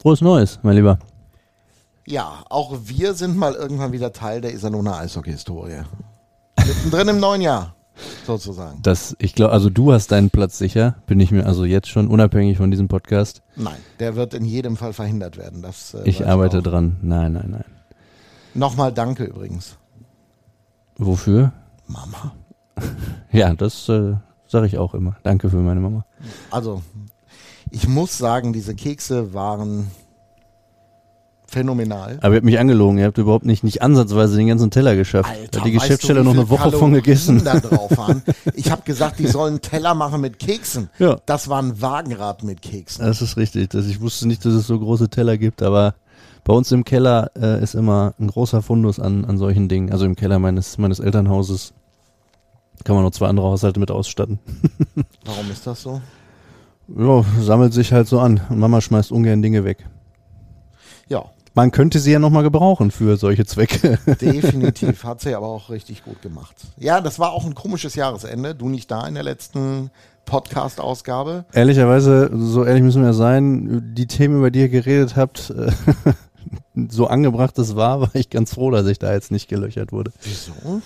Frohes Neues, mein Lieber. Ja, auch wir sind mal irgendwann wieder Teil der Iserlohner Eishockey-Historie. Mittendrin im neuen Jahr, sozusagen. Das, ich glaube, also du hast deinen Platz sicher, bin ich mir also jetzt schon unabhängig von diesem Podcast. Nein, der wird in jedem Fall verhindert werden. Das, äh, Ich arbeite auch. dran. Nein, nein, nein. Nochmal danke übrigens. Wofür? Mama. Ja, das äh, sage ich auch immer. Danke für meine Mama. Also, ich muss sagen, diese Kekse waren phänomenal. Aber ihr habt mich angelogen, ihr habt überhaupt nicht, nicht ansatzweise den ganzen Teller geschafft. da hat die Geschäftsstelle noch eine Woche von Kalorien gegessen. Da drauf waren? Ich habe gesagt, die sollen einen Teller machen mit Keksen. Ja. Das war ein Wagenrad mit Keksen. Das ist richtig. Das, ich wusste nicht, dass es so große Teller gibt, aber bei uns im Keller äh, ist immer ein großer Fundus an, an solchen Dingen. Also im Keller meines, meines Elternhauses kann man noch zwei andere Haushalte mit ausstatten. Warum ist das so? Ja, sammelt sich halt so an. Und Mama schmeißt ungern Dinge weg. Ja, Man könnte sie ja nochmal gebrauchen für solche Zwecke. definitiv. Hat sie aber auch richtig gut gemacht. Ja, das war auch ein komisches Jahresende. Du nicht da in der letzten Podcast-Ausgabe. Ehrlicherweise, so ehrlich müssen wir sein, die Themen, über die ihr geredet habt, so angebracht es war, war ich ganz froh, dass ich da jetzt nicht gelöchert wurde. Wieso?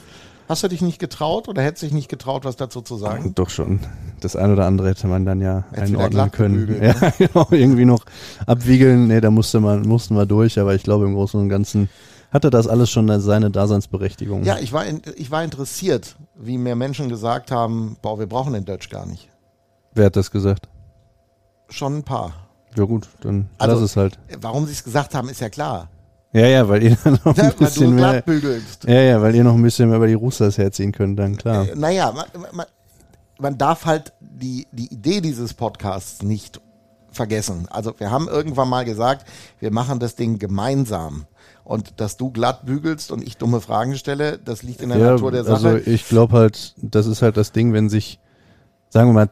Hast du dich nicht getraut oder hättest dich nicht getraut, was dazu zu sagen? Doch schon. Das eine oder andere hätte man dann ja wieder einordnen können. gebügelt, Ja, genau, irgendwie noch abwiegeln. Nee, da musste man, mussten wir durch, aber ich glaube im Großen und Ganzen hatte das alles schon seine Daseinsberechtigung. Ja, ich war, in, ich war interessiert, wie mir Menschen gesagt haben, boah, wir brauchen den Dutch gar nicht. Wer hat das gesagt? Schon ein paar. Ja gut, dann Also- lass es halt. Warum sie es gesagt haben, ist ja klar. Ja, ja, weil ihr dann noch Ja, ein bisschen mehr, ja, ja, weil ihr noch ein bisschen mehr über die Roosters herziehen könnt, dann klar. Äh, naja, man, man, man darf halt die, die Idee dieses Podcasts nicht vergessen. Also wir haben irgendwann mal gesagt, wir machen das Ding gemeinsam. Und dass du glatt bügelst und ich dumme Fragen stelle, das liegt in der ja, Natur der Sache. also ich glaube halt, das ist halt das Ding, wenn sich, sagen wir mal,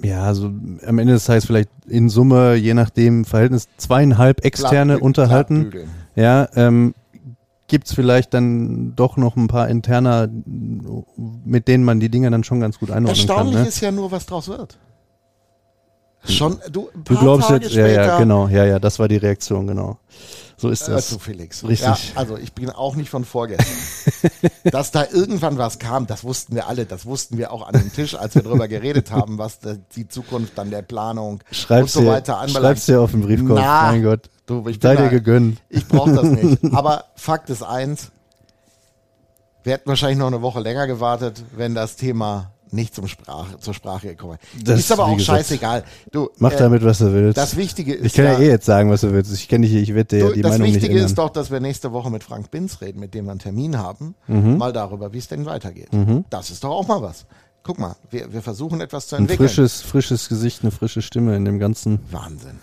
ja, so am Ende des Tages vielleicht in Summe, je nachdem Verhältnis, zweieinhalb externe Glatt bü- unterhalten. Ja, ähm, gibt's vielleicht dann doch noch ein paar interner, mit denen man die Dinge dann schon ganz gut einordnen kann. Erstaunlich Ne? ist ja nur, was draus wird. Schon, du, Du glaubst Tage jetzt, ja, ja, später, genau, ja, ja, das war die Reaktion, genau. So ist Hör das. zu, Felix. Richtig. Ja, also ich bin auch nicht von vorgestern. Dass da irgendwann was kam, das wussten wir alle. Das wussten wir auch an dem Tisch, als wir darüber geredet haben, was die Zukunft dann der Planung Schreib's und so weiter anbelangt. schreib's dir auf den Briefkopf, Na, mein Gott. Du, ich Sei dir gegönnt. Ich brauche das nicht. Aber Fakt ist eins, wir hätten wahrscheinlich noch eine Woche länger gewartet, wenn das Thema nicht zum Sprache, zur Sprache gekommen. Das, Ist aber auch gesagt, scheißegal. Du, Mach äh, damit, was du willst. das Wichtige ist ich kann ja, ja, eh jetzt sagen, was du willst. Ich kenne dich, ich werde dir du, die das Meinung nicht Wichtige ändern. ist doch, dass wir nächste Woche mit Frank Binz reden, mit dem wir einen Termin haben, Mhm. mal darüber, wie es denn weitergeht. Das ist doch auch mal was. Guck mal, wir, wir versuchen etwas zu ein entwickeln. frisches, frisches Gesicht, eine frische Stimme in dem Ganzen. Wahnsinn.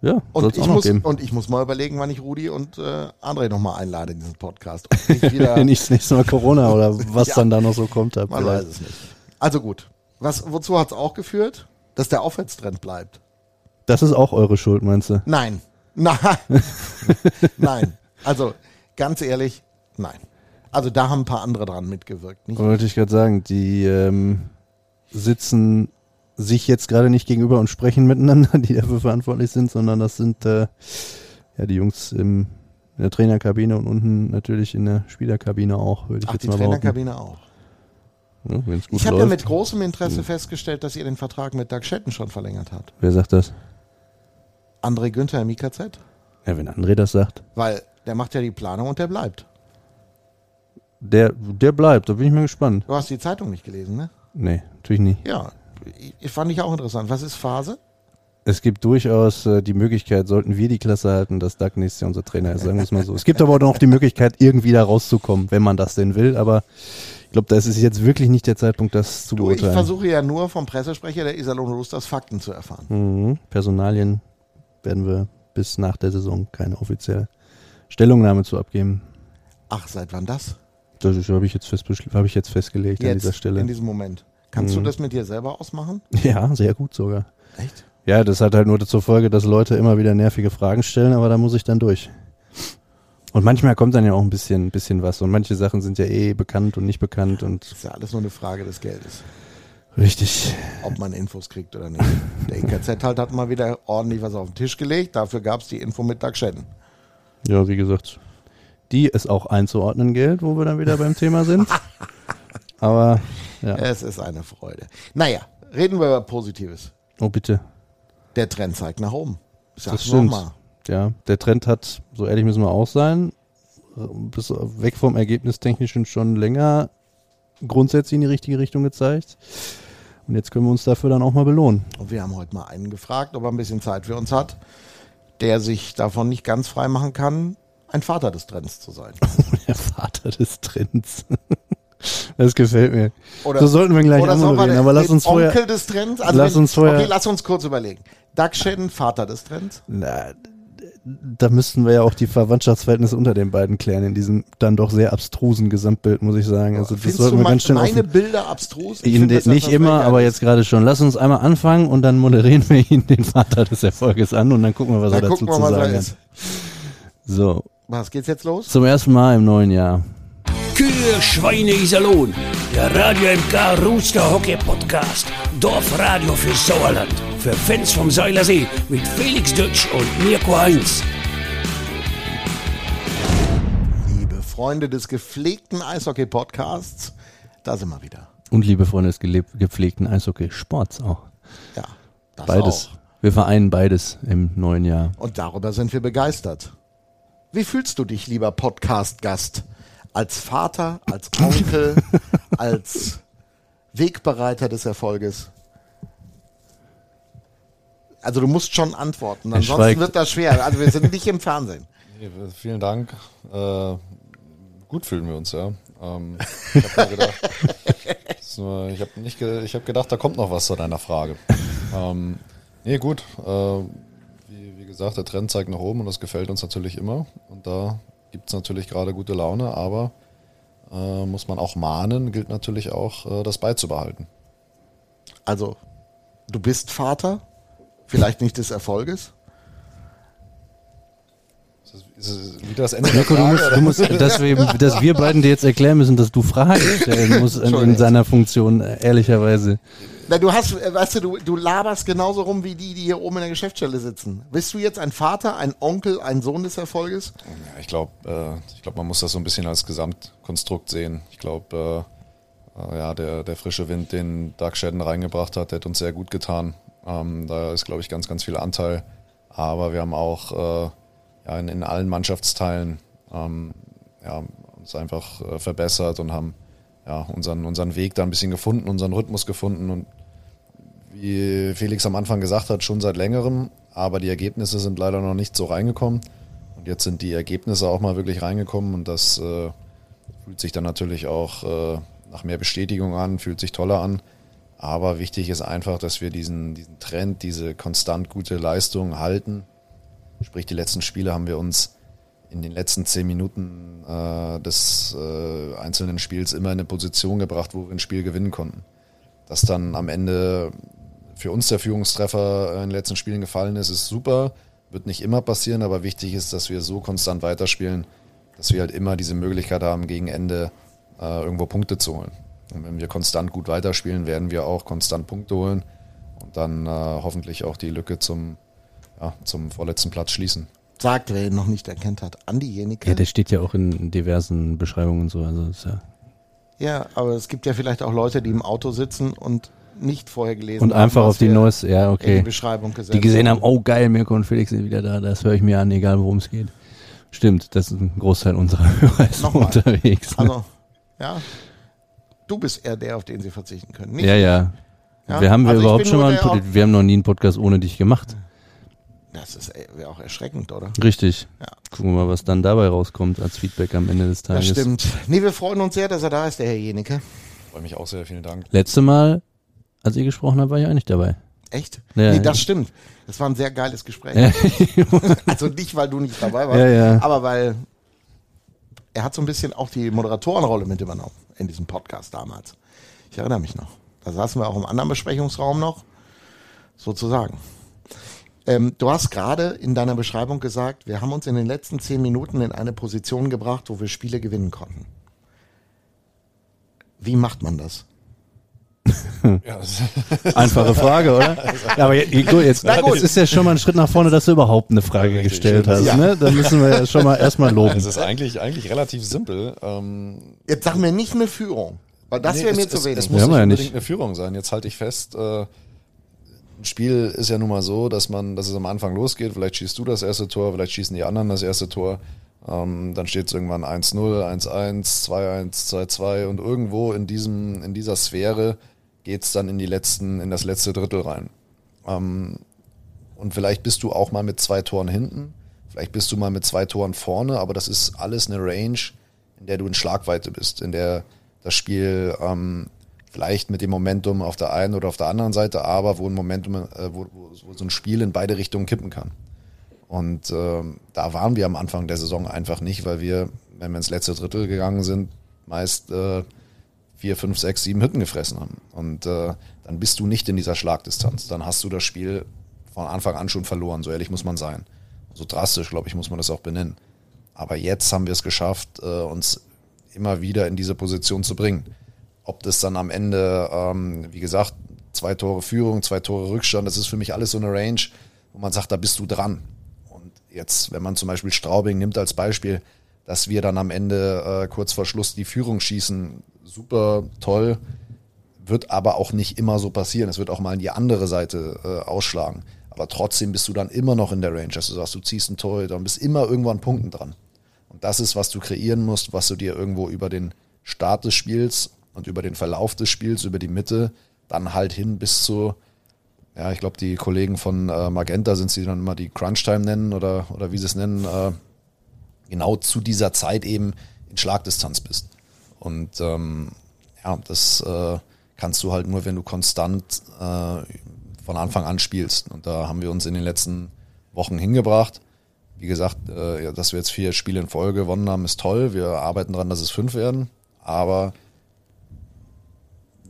Ja, Und ich, muss, geben. und ich muss mal überlegen, wann ich Rudi und äh, André nochmal einlade in diesen Podcast. Wenn ich das nächste Mal Corona oder was Ja. dann da noch so kommt. Hab Man vielleicht. weiß es nicht. Also gut. Was, wozu hat es auch geführt? Dass der Aufwärtstrend bleibt. Das ist auch eure Schuld, meinst du? Nein. Nein. nein. Also ganz ehrlich, nein. Also da haben ein paar andere dran mitgewirkt. Nicht? Wollte ich gerade sagen, die ähm, sitzen sich jetzt gerade nicht gegenüber und sprechen miteinander, die dafür verantwortlich sind, sondern das sind äh, ja die Jungs im, in der Trainerkabine und unten natürlich in der Spielerkabine auch, würde ich Ach, jetzt die mal. Trainerkabine auch. Gut Ich habe ja mit großem Interesse festgestellt, dass ihr den Vertrag mit Doug Schetten schon verlängert habt. Wer sagt das? André Günther im IKZ. Ja, wenn André das sagt. Weil der macht ja die Planung und der bleibt. Der, der bleibt, da bin ich mal gespannt. Du hast die Zeitung nicht gelesen, ne? Nee, natürlich nicht. Ja. Ich, fand ich auch interessant. Was ist Phase? Es gibt durchaus äh, die Möglichkeit, sollten wir die Klasse halten, dass Doug nächstes Jahr unser Trainer ist, sagen wir es mal so. Es gibt aber auch noch die Möglichkeit, irgendwie da rauszukommen, wenn man das denn will, aber ich glaube, das ist jetzt wirklich nicht der Zeitpunkt, das zu Du, ich beurteilen. versuche ja nur vom Pressesprecher der Iserlohn Roosters Fakten zu erfahren. Mhm. Personalien werden wir bis nach der Saison keine offizielle Stellungnahme zu abgeben. Ach, seit wann das? Das habe ich, jetzt fest, hab ich jetzt festgelegt an dieser in Stelle. diesem Moment. Kannst Mhm. du das mit dir selber ausmachen? Ja, sehr gut sogar. Echt? Ja, das hat halt nur zur Folge, dass Leute immer wieder nervige Fragen stellen, aber da muss ich dann durch. Und manchmal kommt dann ja auch ein bisschen, bisschen was. Und manche Sachen sind ja eh bekannt und nicht bekannt und Das ist ja alles nur eine Frage des Geldes. Richtig. ob man Infos kriegt oder nicht. Der IKZ halt hat mal wieder ordentlich was auf den Tisch gelegt. Dafür gab es die Info mit Doug Shedden. Ja, wie gesagt, die ist auch einzuordnen Geld, wo wir dann wieder beim Thema sind. Aber, ja. Es ist eine Freude. Naja, reden wir über Positives. Oh, bitte. Der Trend zeigt nach oben. Das Sag's nochmal. Ja, der Trend hat, so ehrlich müssen wir auch sein, bis weg vom Ergebnistechnischen schon länger grundsätzlich in die richtige Richtung gezeigt. Und jetzt können wir uns dafür dann auch mal belohnen. Und wir haben heute mal einen gefragt, ob er ein bisschen Zeit für uns hat, der sich davon nicht ganz frei machen kann, ein Vater des Trends zu sein. Der Vater des Trends. Das gefällt mir. Oder- so sollten wir gleich anmoderieren. Aber lass uns vorher. Onkel des Trends? Also lass wenn, uns vorher- Okay, lass uns kurz überlegen. Shedden, Vater des Trends? Na, da müssten wir ja auch die Verwandtschaftsverhältnisse unter den beiden klären in diesem dann doch sehr abstrusen Gesamtbild, muss ich sagen. Also das Findest sollten wir ganz schön meine Bilder abstrus? Find das nicht immer, aber jetzt gerade schon. Lass uns einmal anfangen und dann moderieren wir ihn den Vater des Erfolges an und dann gucken wir, was er Dann dazu gucken wir zu sagen er hat. ist. So, Was geht's jetzt los? zum ersten Mal im neuen Jahr. Kühe, Schweine, Iserlohn. Der Radio MK Rooster Hockey Podcast. Dorfradio für Sauerland. Für Fans vom Seilersee mit Felix Dutsch und Mirko Heinz. Liebe Freunde des gepflegten Eishockey-Podcasts, da sind wir wieder. Und liebe Freunde des gepflegten Eishockey-Sports auch. Ja, das Beides. auch. Wir vereinen beides im neuen Jahr. Und darüber sind wir begeistert. Wie fühlst du dich, lieber Podcast-Gast? Als Vater, als Onkel, als Wegbereiter des Erfolges? Also du musst schon antworten, ansonsten schweigt. wird das schwer. Also wir sind nicht im Fernsehen. Nee, vielen Dank. Äh, gut fühlen wir uns, ja. Ähm, ich habe gedacht, das ist nur- ich habe nicht, ge ich habe gedacht, da kommt noch was zu deiner Frage. Ähm, nee, gut. Äh, wie, wie gesagt, der Trend zeigt nach oben und das gefällt uns natürlich immer. Und da gibt es natürlich gerade gute Laune, aber äh, muss man auch mahnen, gilt natürlich auch, äh, das beizubehalten. Also du bist Vater, vielleicht nicht des Erfolges. Wieder das Ende der Mirko, du musst, du musst, dass wir, dass wir beiden dir jetzt erklären müssen, dass du Fragen stellen musst in, in seiner Funktion, äh, ehrlicherweise. Na, du hast, äh, weißt du, du, du laberst genauso rum wie die, die hier oben in der Geschäftsstelle sitzen. Bist du jetzt ein Vater, ein Onkel, ein Sohn des Erfolges? Ja, ich glaube, äh, ich glaube, man muss das so ein bisschen als Gesamtkonstrukt sehen. Ich glaube, äh, äh, ja, der, der frische Wind, den Doug Shedden reingebracht hat, der hat uns sehr gut getan. Ähm, da ist, glaube ich, ganz, ganz viel Anteil. Aber wir haben auch äh, ja, in, in allen Mannschaftsteilen ähm, ja, uns einfach äh, verbessert und haben ja, unseren, unseren Weg da ein bisschen gefunden, unseren Rhythmus gefunden und wie Felix am Anfang gesagt hat, schon seit längerem, aber die Ergebnisse sind leider noch nicht so reingekommen. Und jetzt sind die Ergebnisse auch mal wirklich reingekommen und das äh, fühlt sich dann natürlich auch äh, nach mehr Bestätigung an, fühlt sich toller an. Aber wichtig ist einfach, dass wir diesen, diesen Trend, diese konstant gute Leistung halten. Sprich, die letzten Spiele haben wir uns in den letzten zehn Minuten äh, des äh, einzelnen Spiels immer in eine Position gebracht, wo wir ein Spiel gewinnen konnten. Dass dann am Ende für uns der Führungstreffer in den letzten Spielen gefallen ist, ist super. Wird nicht immer passieren, aber wichtig ist, dass wir so konstant weiterspielen, dass wir halt immer diese Möglichkeit haben, gegen Ende äh, irgendwo Punkte zu holen. Und wenn wir konstant gut weiterspielen, werden wir auch konstant Punkte holen und dann äh, hoffentlich auch die Lücke zum, ja, zum vorletzten Platz schließen. Sagt, wer ihn noch nicht erkannt hat, Andi Jenicke. Ja, der steht ja auch in diversen Beschreibungen und so. Also ist ja Ja, aber es gibt ja vielleicht auch Leute, die im Auto sitzen und nicht vorher gelesen und haben, einfach auf die neueste, ja, in die okay. Beschreibung gesetzt Die gesehen haben, oh geil, Mirko und Felix sind wieder da, das höre ich mir an, egal worum es geht. Stimmt, das ist ein Großteil unserer Hörer ist Nochmal. unterwegs. ne? Also, ja, du bist eher der, auf den sie verzichten können. Nicht? ja, ja. Ja, Wir haben wir also überhaupt schon mal, einen wir haben noch nie einen Podcast ohne dich gemacht. Das ist äh, wäre auch erschreckend, oder? Richtig. Ja. Gucken wir mal, was dann dabei rauskommt als Feedback am Ende des Das Tages. stimmt. Nee, wir freuen uns sehr, dass er da ist, der Herr Jenicke. Freue mich auch sehr, vielen Dank. Letzte Mal, als ihr gesprochen habt, war ich auch nicht dabei. Echt? Ja, nee, ja. das stimmt. Das war ein sehr geiles Gespräch. Ja. Also nicht, weil du nicht dabei warst, Ja, ja. aber weil er hat so ein bisschen auch die Moderatorenrolle mit übernommen in diesem Podcast damals. Ich erinnere mich noch. Da saßen wir auch im anderen Besprechungsraum noch, sozusagen. Ähm, du hast gerade in deiner Beschreibung gesagt, wir haben uns in den letzten zehn Minuten in eine Position gebracht, wo wir Spiele gewinnen konnten. Wie macht man das? Ja. Einfache Frage, oder? Ja, aber jetzt, jetzt, Na gut. jetzt ist ja schon mal ein Schritt nach vorne, dass du überhaupt eine Frage ja, gestellt hast. Ja. Ne? Da müssen wir ja schon mal erstmal loben. Es ist eigentlich, eigentlich relativ simpel. Ähm, jetzt sag mir nicht eine Führung, weil das nee, wäre mir zu wenig. Es, es muss nicht unbedingt nicht. eine Führung sein. Jetzt halte ich fest, äh, ein Spiel ist ja nun mal so, dass man, dass es am Anfang losgeht. Vielleicht schießt du das erste Tor, vielleicht schießen die anderen das erste Tor. Ähm, dann steht es irgendwann 1-0, 1-1, 2-1, 2-2 und irgendwo in diesem, in dieser Sphäre geht es dann in die letzten, in das letzte Drittel rein. Ähm, und vielleicht bist du auch mal mit zwei Toren hinten, vielleicht bist du mal mit zwei Toren vorne, aber das ist alles eine Range, in der du in Schlagweite bist, in der das Spiel ähm, vielleicht mit dem Momentum auf der einen oder auf der anderen Seite, aber wo ein Momentum, äh, wo, wo, wo, so ein Spiel in beide Richtungen kippen kann. Und äh, da waren wir am Anfang der Saison einfach nicht, weil wir, wenn wir ins letzte Drittel gegangen sind, meist äh, vier, fünf, sechs, sieben Hütten gefressen haben. Und äh, dann bist du nicht in dieser Schlagdistanz. Dann hast du das Spiel von Anfang an schon verloren. So ehrlich muss man sein. So drastisch, glaube ich, muss man das auch benennen. Aber jetzt haben wir es geschafft, äh, uns immer wieder in diese Position zu bringen. Ob das dann am Ende, ähm, wie gesagt, zwei Tore Führung, zwei Tore Rückstand, das ist für mich alles so eine Range, wo man sagt, da bist du dran. Und jetzt, wenn man zum Beispiel Straubing nimmt als Beispiel, dass wir dann am Ende äh, kurz vor Schluss die Führung schießen, super toll, wird aber auch nicht immer so passieren. Es wird auch mal in die andere Seite äh, ausschlagen. Aber trotzdem bist du dann immer noch in der Range, dass du sagst, du ziehst ein Torhüter und bist immer irgendwo an Punkten dran. Und das ist, was du kreieren musst, was du dir irgendwo über den Start des Spiels und über den Verlauf des Spiels, über die Mitte, dann halt hin bis zu, ja, ich glaube, die Kollegen von äh, Magenta sind sie dann immer die Crunch-Time nennen oder, oder wie sie es nennen, äh, genau zu dieser Zeit eben in Schlagdistanz bist. Und ähm, ja, das äh, kannst du halt nur, wenn du konstant äh, von Anfang an spielst. Und da haben wir uns in den letzten Wochen hingebracht. Wie gesagt, äh, ja, dass wir jetzt vier Spiele in Folge gewonnen haben, ist toll. Wir arbeiten daran, dass es fünf werden. Aber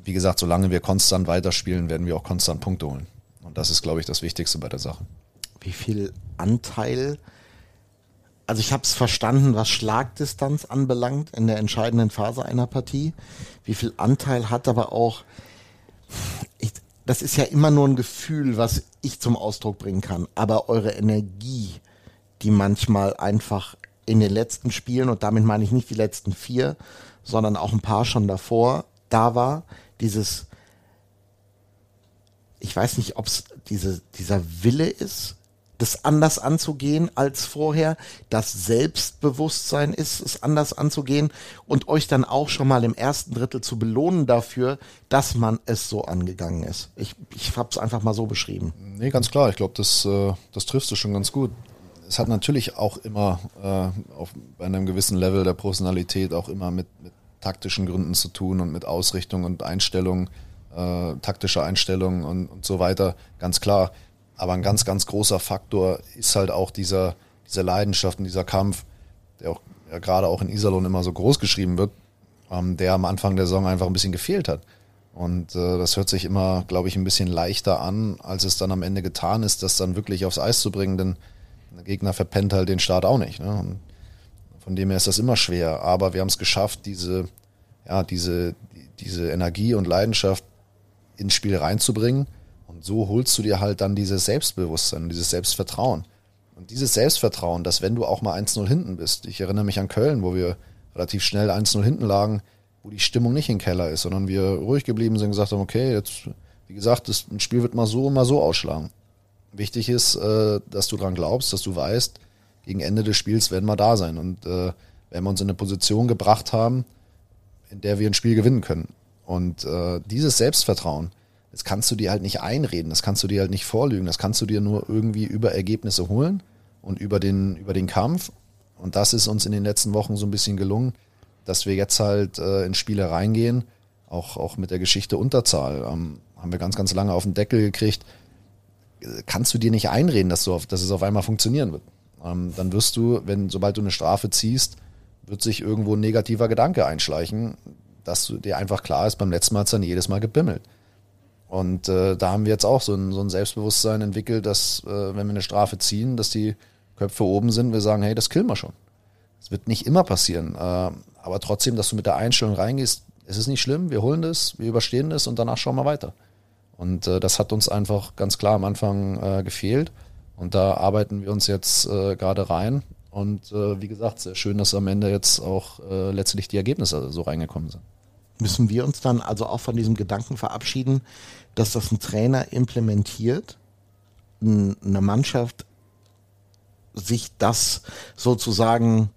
wie gesagt, solange wir konstant weiterspielen, werden wir auch konstant Punkte holen. Und das ist, glaube ich, das Wichtigste bei der Sache. Wie viel Anteil, also ich habe es verstanden, was Schlagdistanz anbelangt in der entscheidenden Phase einer Partie. Wie viel Anteil hat aber auch, ich, das ist ja immer nur ein Gefühl, was ich zum Ausdruck bringen kann, aber eure Energie, die manchmal einfach in den letzten Spielen, und damit meine ich nicht die letzten vier, sondern auch ein paar schon davor, da war, dieses, ich weiß nicht, ob es diese, dieser Wille ist, das anders anzugehen als vorher, das Selbstbewusstsein ist, es anders anzugehen und euch dann auch schon mal im ersten Drittel zu belohnen dafür, dass man es so angegangen ist. Ich, ich habe es einfach mal so beschrieben. Nee, ganz klar. Ich glaube, das, äh, das triffst du schon ganz gut. Es hat natürlich auch immer äh, auf, bei einem gewissen Level der Personalität auch immer mit, mit taktischen Gründen zu tun und mit Ausrichtung und Einstellung, äh, taktischer Einstellung und, und so weiter, ganz klar. Aber ein ganz, ganz großer Faktor ist halt auch dieser, diese Leidenschaft und dieser Kampf, der auch ja, gerade auch in Iserlohn immer so groß geschrieben wird, ähm, der am Anfang der Saison einfach ein bisschen gefehlt hat. Und äh, das hört sich immer, glaube ich, ein bisschen leichter an, als es dann am Ende getan ist, das dann wirklich aufs Eis zu bringen, denn der Gegner verpennt halt den Start auch nicht. Ne? Und von dem her ist das immer schwer, aber wir haben es geschafft, diese, ja, diese, diese Energie und Leidenschaft ins Spiel reinzubringen. Und so holst du dir halt dann dieses Selbstbewusstsein, dieses Selbstvertrauen. Und dieses Selbstvertrauen, dass wenn du auch mal 1-0 hinten bist, ich erinnere mich an Köln, wo wir relativ schnell 1-0 hinten lagen, wo die Stimmung nicht im Keller ist, sondern wir ruhig geblieben sind und gesagt haben, okay, jetzt, wie gesagt, das, Spiel wird mal so und mal so ausschlagen. Wichtig ist, äh, dass du dran glaubst, dass du weißt, gegen Ende des Spiels werden wir da sein. Und äh, werden wir uns in eine Position gebracht haben, in der wir ein Spiel gewinnen können. Und äh, dieses Selbstvertrauen, das kannst du dir halt nicht einreden, das kannst du dir halt nicht vorlügen, das kannst du dir nur irgendwie über Ergebnisse holen und über den, über den Kampf. Und das ist uns in den letzten Wochen so ein bisschen gelungen, dass wir jetzt halt äh, in Spiele reingehen, auch, auch mit der Geschichte Unterzahl. Ähm, haben wir ganz, ganz lange auf den Deckel gekriegt. Äh, kannst du dir nicht einreden, dass, du auf, dass es auf einmal funktionieren wird ähm, dann wirst du, wenn sobald du eine Strafe ziehst, wird sich irgendwo ein negativer Gedanke einschleichen, dass dir einfach klar ist, beim letzten Mal hat es dann jedes Mal gebimmelt. Und äh, da haben wir jetzt auch so ein, so ein Selbstbewusstsein entwickelt, dass äh, wenn wir eine Strafe ziehen, dass die Köpfe oben sind, wir sagen, hey, das killen wir schon. Das wird nicht immer passieren. Äh, aber trotzdem, dass du mit der Einstellung reingehst, es ist nicht schlimm, wir holen das, wir überstehen das und danach schauen wir weiter. Und äh, das hat uns einfach ganz klar am Anfang äh, gefehlt. Und da arbeiten wir uns jetzt äh, gerade rein. Und wie gesagt, sehr schön, dass am Ende jetzt auch letztlich die Ergebnisse so reingekommen sind. Müssen wir uns dann also auch von diesem Gedanken verabschieden, dass das ein Trainer implementiert, eine Mannschaft sich das sozusagen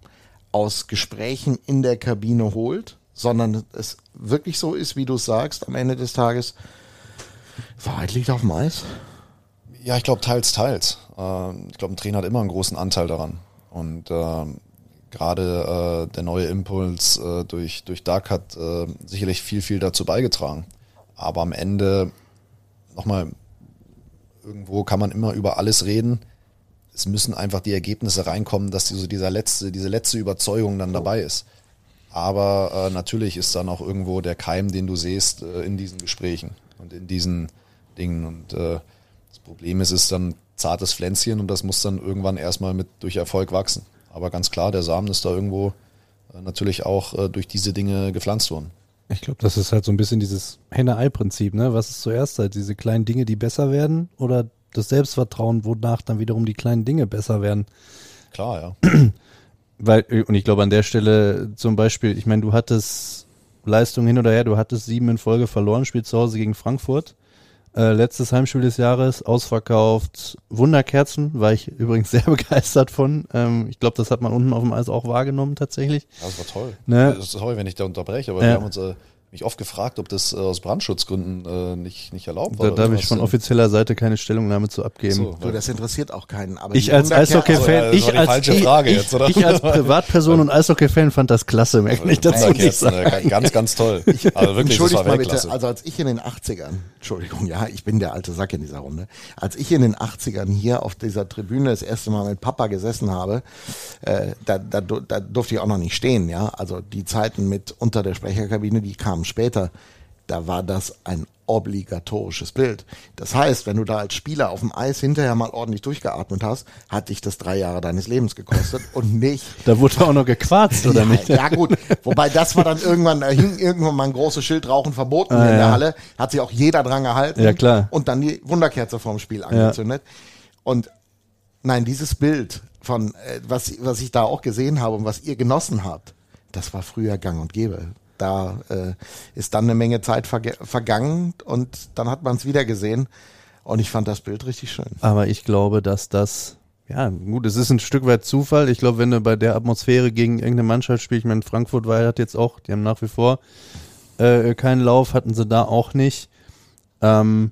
aus Gesprächen in der Kabine holt, sondern es wirklich so ist, wie du es sagst, am Ende des Tages, Wahrheit liegt auf dem Eis. Ja, ich glaube teils, teils. Ähm, ich glaube, ein Trainer hat immer einen großen Anteil daran. Und ähm, gerade äh, der neue Impuls äh, durch, durch Dark hat äh, sicherlich viel, viel dazu beigetragen. Aber am Ende, nochmal, irgendwo kann man immer über alles reden. Es müssen einfach die Ergebnisse reinkommen, dass die, so dieser letzte, diese letzte Überzeugung dann dabei ist. Aber äh, natürlich ist dann auch irgendwo der Keim, den du siehst, äh, in diesen Gesprächen und in diesen Dingen. Und äh, das Problem ist, es ist dann zartes Pflänzchen und das muss dann irgendwann erstmal mit durch Erfolg wachsen. Aber ganz klar, der Samen ist da irgendwo äh, natürlich auch äh, durch diese Dinge gepflanzt worden. Ich glaube, das ist halt so ein bisschen dieses Henne-Ei-Prinzip, ne? Was ist zuerst halt diese kleinen Dinge, die besser werden oder das Selbstvertrauen, wonach dann wiederum die kleinen Dinge besser werden? Klar, ja. Weil, und ich glaube an der Stelle zum Beispiel, ich meine, du hattest Leistung hin oder her, du hattest sieben in Folge verloren, spielt zu Hause gegen Frankfurt. Äh, letztes Heimspiel des Jahres, ausverkauft, Wunderkerzen, war ich übrigens sehr begeistert von. Ähm, ich glaube, das hat man unten auf dem Eis auch wahrgenommen tatsächlich. Das war toll. Ne? Das ist toll, wenn ich da unterbreche, aber Ja. wir haben uns äh, mich oft gefragt, ob das äh, aus Brandschutzgründen äh, nicht, nicht erlaubt war. Da darf ich was von denn? offizieller Seite keine Stellungnahme zu abgeben. So, So, das interessiert auch keinen. Aber Ich als Eishockey-Fan, Also, ja, ich war die als falsche ich, Frage ich, jetzt, oder? ich als Privatperson und Eishockey-Fan fand das klasse, möchte ich dazu nicht Wunderkerzen, sagen. äh, Ganz, ganz toll. Also wirklich, das Entschuldigt war mal bitte, also als ich in den 80ern, Entschuldigung, ja, ich bin der alte Sack in dieser Runde, als ich in den 80ern hier auf dieser Tribüne das erste Mal mit Papa gesessen habe, äh, da, da, du- da durfte ich auch noch nicht stehen, ja, also die Zeiten mit unter der Sprecherkabine, die kamen später, da war das ein obligatorisches Bild. Das heißt, wenn du da als Spieler auf dem Eis hinterher mal ordentlich durchgeatmet hast, hat dich das drei Jahre deines Lebens gekostet und nicht Da wurde auch noch gequarzt, oder ja, nicht? Ja gut, wobei das war dann irgendwann, da hing irgendwann mal ein großes Schild Rauchen verboten Ah, in der ja. Halle, hat sich auch jeder dran gehalten. Ja, klar. Und dann die Wunderkerze vorm Spiel angezündet. Und nein, dieses Bild von, äh, was, was ich da auch gesehen habe und was ihr genossen habt, das war früher gang und gäbe. Da äh, ist dann eine Menge Zeit verge vergangen und dann hat man es wieder gesehen. Und ich fand das Bild richtig schön. Aber ich glaube, dass das, ja, gut, es ist ein Stück weit Zufall. Ich glaube, wenn du bei der Atmosphäre gegen irgendeine Mannschaft spielst, ich meine, Frankfurt war hat jetzt auch, die haben nach wie vor äh, keinen Lauf, hatten sie da auch nicht. Ähm,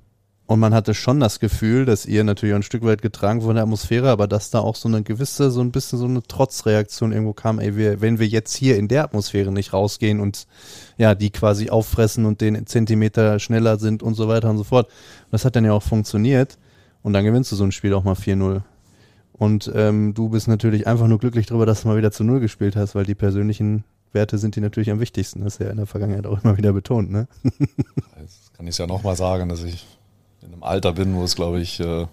und man hatte schon das Gefühl, dass ihr natürlich ein Stück weit getragen von der Atmosphäre, aber dass da auch so eine gewisse, so ein bisschen so eine Trotzreaktion irgendwo kam, ey, wir, wenn wir jetzt hier in der Atmosphäre nicht rausgehen und ja, die quasi auffressen und den Zentimeter schneller sind und so weiter und so fort. Das hat dann ja auch funktioniert. Und dann gewinnst du so ein Spiel auch mal 4-0. Und ähm, du bist natürlich einfach nur glücklich darüber, dass du mal wieder zu Null gespielt hast, weil die persönlichen Werte sind die natürlich am wichtigsten. Das ist ja in der Vergangenheit auch immer wieder betont, ne? Jetzt kann ich es ja nochmal sagen, dass ich in einem Alter bin, wo es, glaube ich, äh,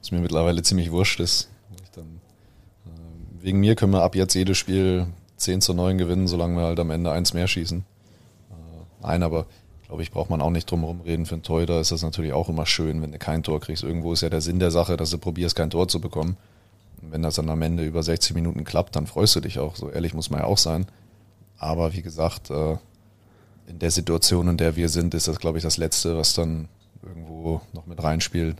was mir mittlerweile ziemlich wurscht ist. Dann, äh, wegen mir können wir ab jetzt jedes Spiel 10 zu 9 gewinnen, solange wir halt am Ende eins mehr schießen. Äh, nein, aber glaube ich, braucht man auch nicht drum herum reden. Für einen Torhüter ist das natürlich auch immer schön, wenn du kein Tor kriegst. Irgendwo ist ja der Sinn der Sache, dass du probierst, kein Tor zu bekommen. Und wenn das dann am Ende über 60 Minuten klappt, dann freust du dich auch. So ehrlich muss man ja auch sein. Aber wie gesagt, äh, in der Situation, in der wir sind, ist das, glaube ich, das Letzte, was dann irgendwo noch mit reinspielt.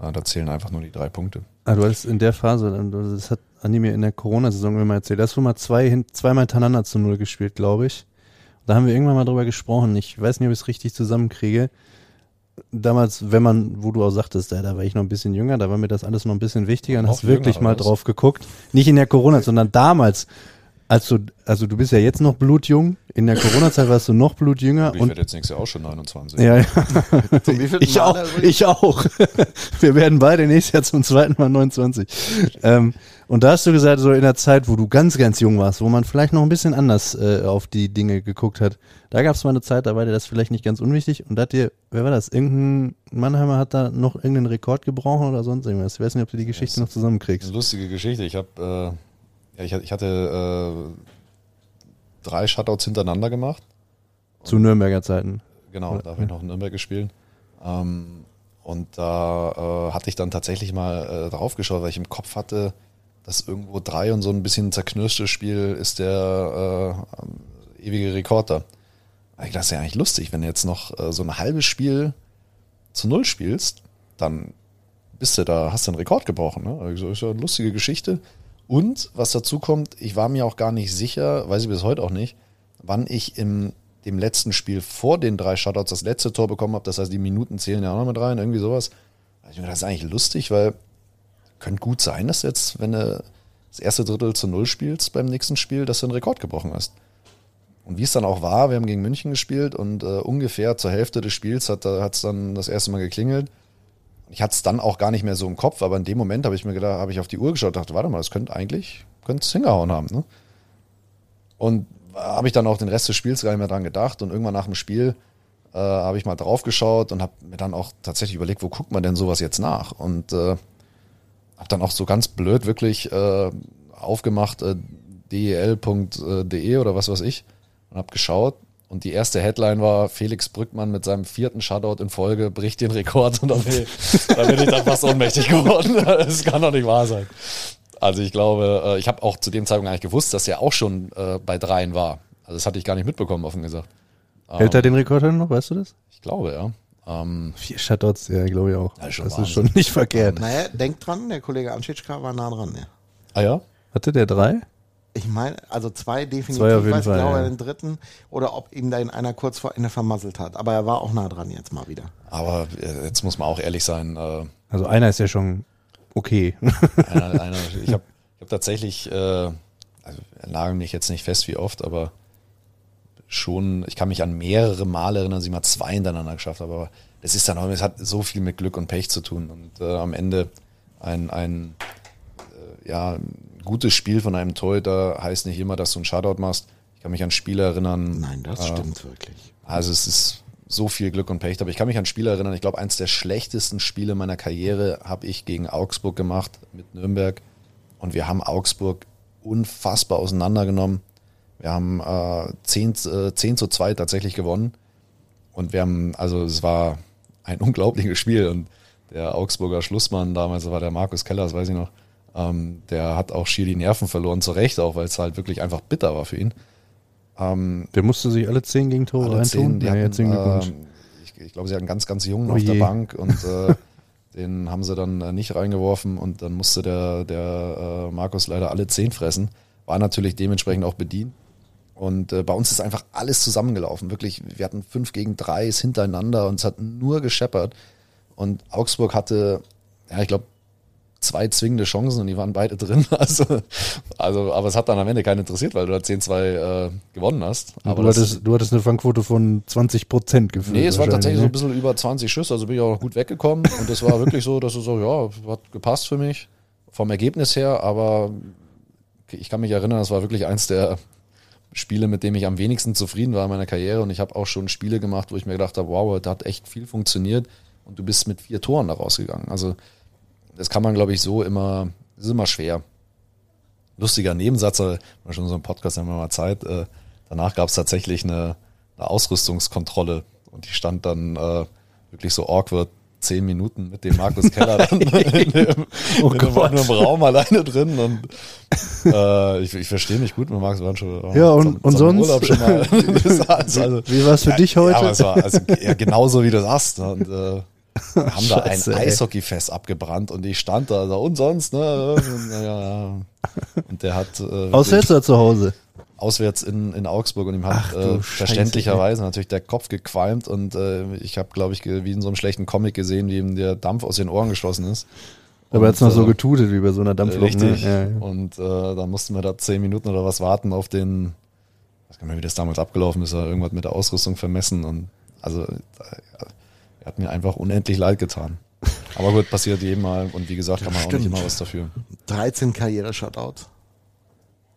Äh, Da zählen einfach nur die drei Punkte. Ah, du hattest in der Phase, das hat Andi mir in der Corona-Saison immer erzählt, da hast du mal zwei, hin- zweimal hintereinander zu Null gespielt, glaube ich. Da haben wir irgendwann mal drüber gesprochen. Ich weiß nicht, ob ich es richtig zusammenkriege. Damals, wenn man, wo du auch sagtest, ja, da war ich noch ein bisschen jünger, da war mir das alles noch ein bisschen wichtiger und hast wirklich mal drauf geguckt. Nicht in der Corona, sondern damals. Als du, also du bist ja jetzt noch blutjung. In der Corona-Zeit warst du noch blutjünger. Ich und werde jetzt nächstes Jahr auch schon 29. ja, ja. Ich Mal auch, ich auch. Wir werden beide nächstes Jahr zum zweiten Mal 29. Ähm, und da hast du gesagt, so in der Zeit, wo du ganz, ganz jung warst, wo man vielleicht noch ein bisschen anders äh, auf die Dinge geguckt hat, da gab es mal eine Zeit, da war dir das vielleicht nicht ganz unwichtig. Und da hat dir, wer war das? Irgendein Mannheimer hat da noch irgendeinen Rekord gebrochen oder sonst irgendwas. Ich weiß nicht, ob du die Geschichte noch zusammenkriegst. eine lustige Geschichte. Ich habe, äh, ja, ich, hatte- ich hatte äh, drei Shutouts hintereinander gemacht Zu Nürnberger Zeiten. Genau, da habe ich noch in Nürnberg gespielt. Ähm, und da äh, hatte ich dann tatsächlich mal äh, drauf geschaut, weil ich im Kopf hatte, dass irgendwo drei und so ein bisschen zerknirschtes Spiel ist der äh, ewige Rekord da. Ich dachte, das ist ja eigentlich lustig, wenn du jetzt noch äh, so ein halbes Spiel zu null spielst, dann bist du da, hast du einen Rekord gebrochen. Ne? Also ist ja eine lustige Geschichte. Und was dazu kommt, ich war mir auch gar nicht sicher, weiß ich bis heute auch nicht, wann ich im dem letzten Spiel vor den drei Shutouts das letzte Tor bekommen habe. Das heißt, die Minuten zählen ja auch noch mit rein, irgendwie sowas. Das ist eigentlich lustig, weil könnte gut sein, dass jetzt, wenn du das erste Drittel zu Null spielst beim nächsten Spiel, dass du einen Rekord gebrochen hast. Und wie es dann auch war, wir haben gegen München gespielt und äh, ungefähr zur Hälfte des Spiels hat es dann das erste Mal geklingelt. Ich hatte es dann auch gar nicht mehr so im Kopf, aber in dem Moment habe ich mir gedacht, habe ich auf die Uhr geschaut dachte, warte mal, das könnte eigentlich, könnte es hingehauen haben. Ne? Und habe ich dann auch den Rest des Spiels gar nicht mehr dran gedacht und irgendwann nach dem Spiel äh, habe ich mal drauf geschaut und habe mir dann auch tatsächlich überlegt, wo guckt man denn sowas jetzt nach? Und äh, habe dann auch so ganz blöd wirklich äh, aufgemacht, äh, del.de oder was weiß ich und habe geschaut und die erste Headline war, Felix Brückmann mit seinem vierten Shutout in Folge bricht den Rekord und da bin, da bin ich dann fast ohnmächtig geworden. Das kann doch nicht wahr sein. Also ich glaube, äh, ich habe auch zu dem Zeitpunkt gar nicht gewusst, dass er auch schon äh, bei dreien war. Also das hatte ich gar nicht mitbekommen, offen gesagt. Hält er den Rekord noch, weißt du das? Ich glaube, ja. Ähm, Vier Shutouts, ja, glaube ich auch. Ja, das ist schon nicht verkehrt. Naja, denkt dran, der Kollege Anschitschka war nah dran. Ja. Ah ja? Hatte der drei? Ich meine, also zwei definitiv, zwei auf jeden weiß Fall, genau ja. den dritten oder ob ihm da in einer kurz vor Ende vermasselt hat. Aber er war auch nah dran jetzt mal wieder. Aber äh, jetzt muss man auch ehrlich sein. Äh, Also einer ist ja schon okay. einer, einer, ich habe ich hab tatsächlich, äh, also nagel mich jetzt nicht fest wie oft, aber schon, ich kann mich an mehrere Male erinnern, dass ich mal zwei hintereinander geschafft habe. Aber das ist dann auch, es hat so viel mit Glück und Pech zu tun. Und äh, am Ende ein, ein äh, ja, ein gutes Spiel von einem Torhüter heißt nicht immer, dass du einen Shutout machst. Ich kann mich an Spiele erinnern. Nein, das äh, stimmt wirklich. Also es ist so viel Glück und Pech. Aber ich kann mich an Spiele erinnern. Ich glaube, eins der schlechtesten Spiele meiner Karriere habe ich gegen Augsburg gemacht mit Nürnberg. Und wir haben Augsburg unfassbar auseinandergenommen. Wir haben äh, 10, äh, 10 zu 2 tatsächlich gewonnen. Und wir haben, also es war ein unglaubliches Spiel. Und der Augsburger Schlussmann damals war der Markus Keller, das weiß ich noch. Ähm, der hat auch schier die Nerven verloren, zu Recht auch, weil es halt wirklich einfach bitter war für ihn. Ähm, Der musste sich alle zehn Gegentore alle reintun. zehn, ja, herzlichen Glückwunsch. ähm, ich, ich glaube, sie hatten ganz, ganz jungen Oh auf der. Bank und äh, den haben sie dann äh, nicht reingeworfen und dann musste der, der äh, Markus leider alle zehn fressen. War natürlich dementsprechend auch bedient. Und äh, bei uns ist einfach alles zusammengelaufen. Wirklich, wir hatten fünf gegen drei ist hintereinander und es hat nur gescheppert. Und Augsburg hatte, ja, ich glaube, zwei zwingende Chancen und die waren beide drin. Also, also, aber es hat dann am Ende keinen interessiert, weil du da 10-2 äh, gewonnen hast. Aber du, das- hattest, du hattest eine Fangquote von 20 Prozent gefühlt. Nee, es war tatsächlich so ein ne? bisschen über 20 Schüsse, also bin ich auch gut weggekommen. Und es war wirklich so, dass es so, ja, hat gepasst für mich vom Ergebnis her, aber ich kann mich erinnern, das war wirklich eins der Spiele, mit dem ich am wenigsten zufrieden war in meiner Karriere. Und ich habe auch schon Spiele gemacht, wo ich mir gedacht habe, wow, da hat echt viel funktioniert und du bist mit vier Toren da rausgegangen. Also das kann man, glaube ich, so immer, das ist immer schwer. Lustiger Nebensatz, war schon so ein Podcast, haben wir mal Zeit. Äh, danach gab es tatsächlich eine, eine Ausrüstungskontrolle und die stand dann äh, wirklich so awkward zehn Minuten mit dem Markus Keller dann in dem, Oh in dem, Raum alleine drin und äh, ich, ich verstehe mich gut mit Markus, wir waren schon Ja, und- zum, und zum sonst? Urlaub schon mal. Also, Wie war es für dich heute? ja, aber es war also, ja, genauso wie du sagst. Und, äh, wir haben da ein. Eishockeyfest abgebrannt und ich stand da so, und sonst, ne? Und, der hat äh, Auswärts oder zu Hause? auswärts in, in Augsburg und ihm hat Ach äh, verständlicherweise natürlich der Kopf gequalmt und äh, ich habe, glaube ich, wie in so einem schlechten Comic gesehen, wie ihm der Dampf aus den Ohren geschossen ist. Aber er hat noch Und, so äh, getutet wie bei so einer Dampflok. Richtig. Ne? Ja. Und äh, dann mussten wir da zehn Minuten oder was warten auf den, ich weiß gar nicht mehr, wie das damals abgelaufen ist, aber irgendwas mit der Ausrüstung vermessen. Und also äh, er hat mir einfach unendlich leid getan. Aber gut, passiert jedem Mal und wie gesagt, kann man auch nicht Stimmt. immer was dafür. 13 Karriere-Shutouts.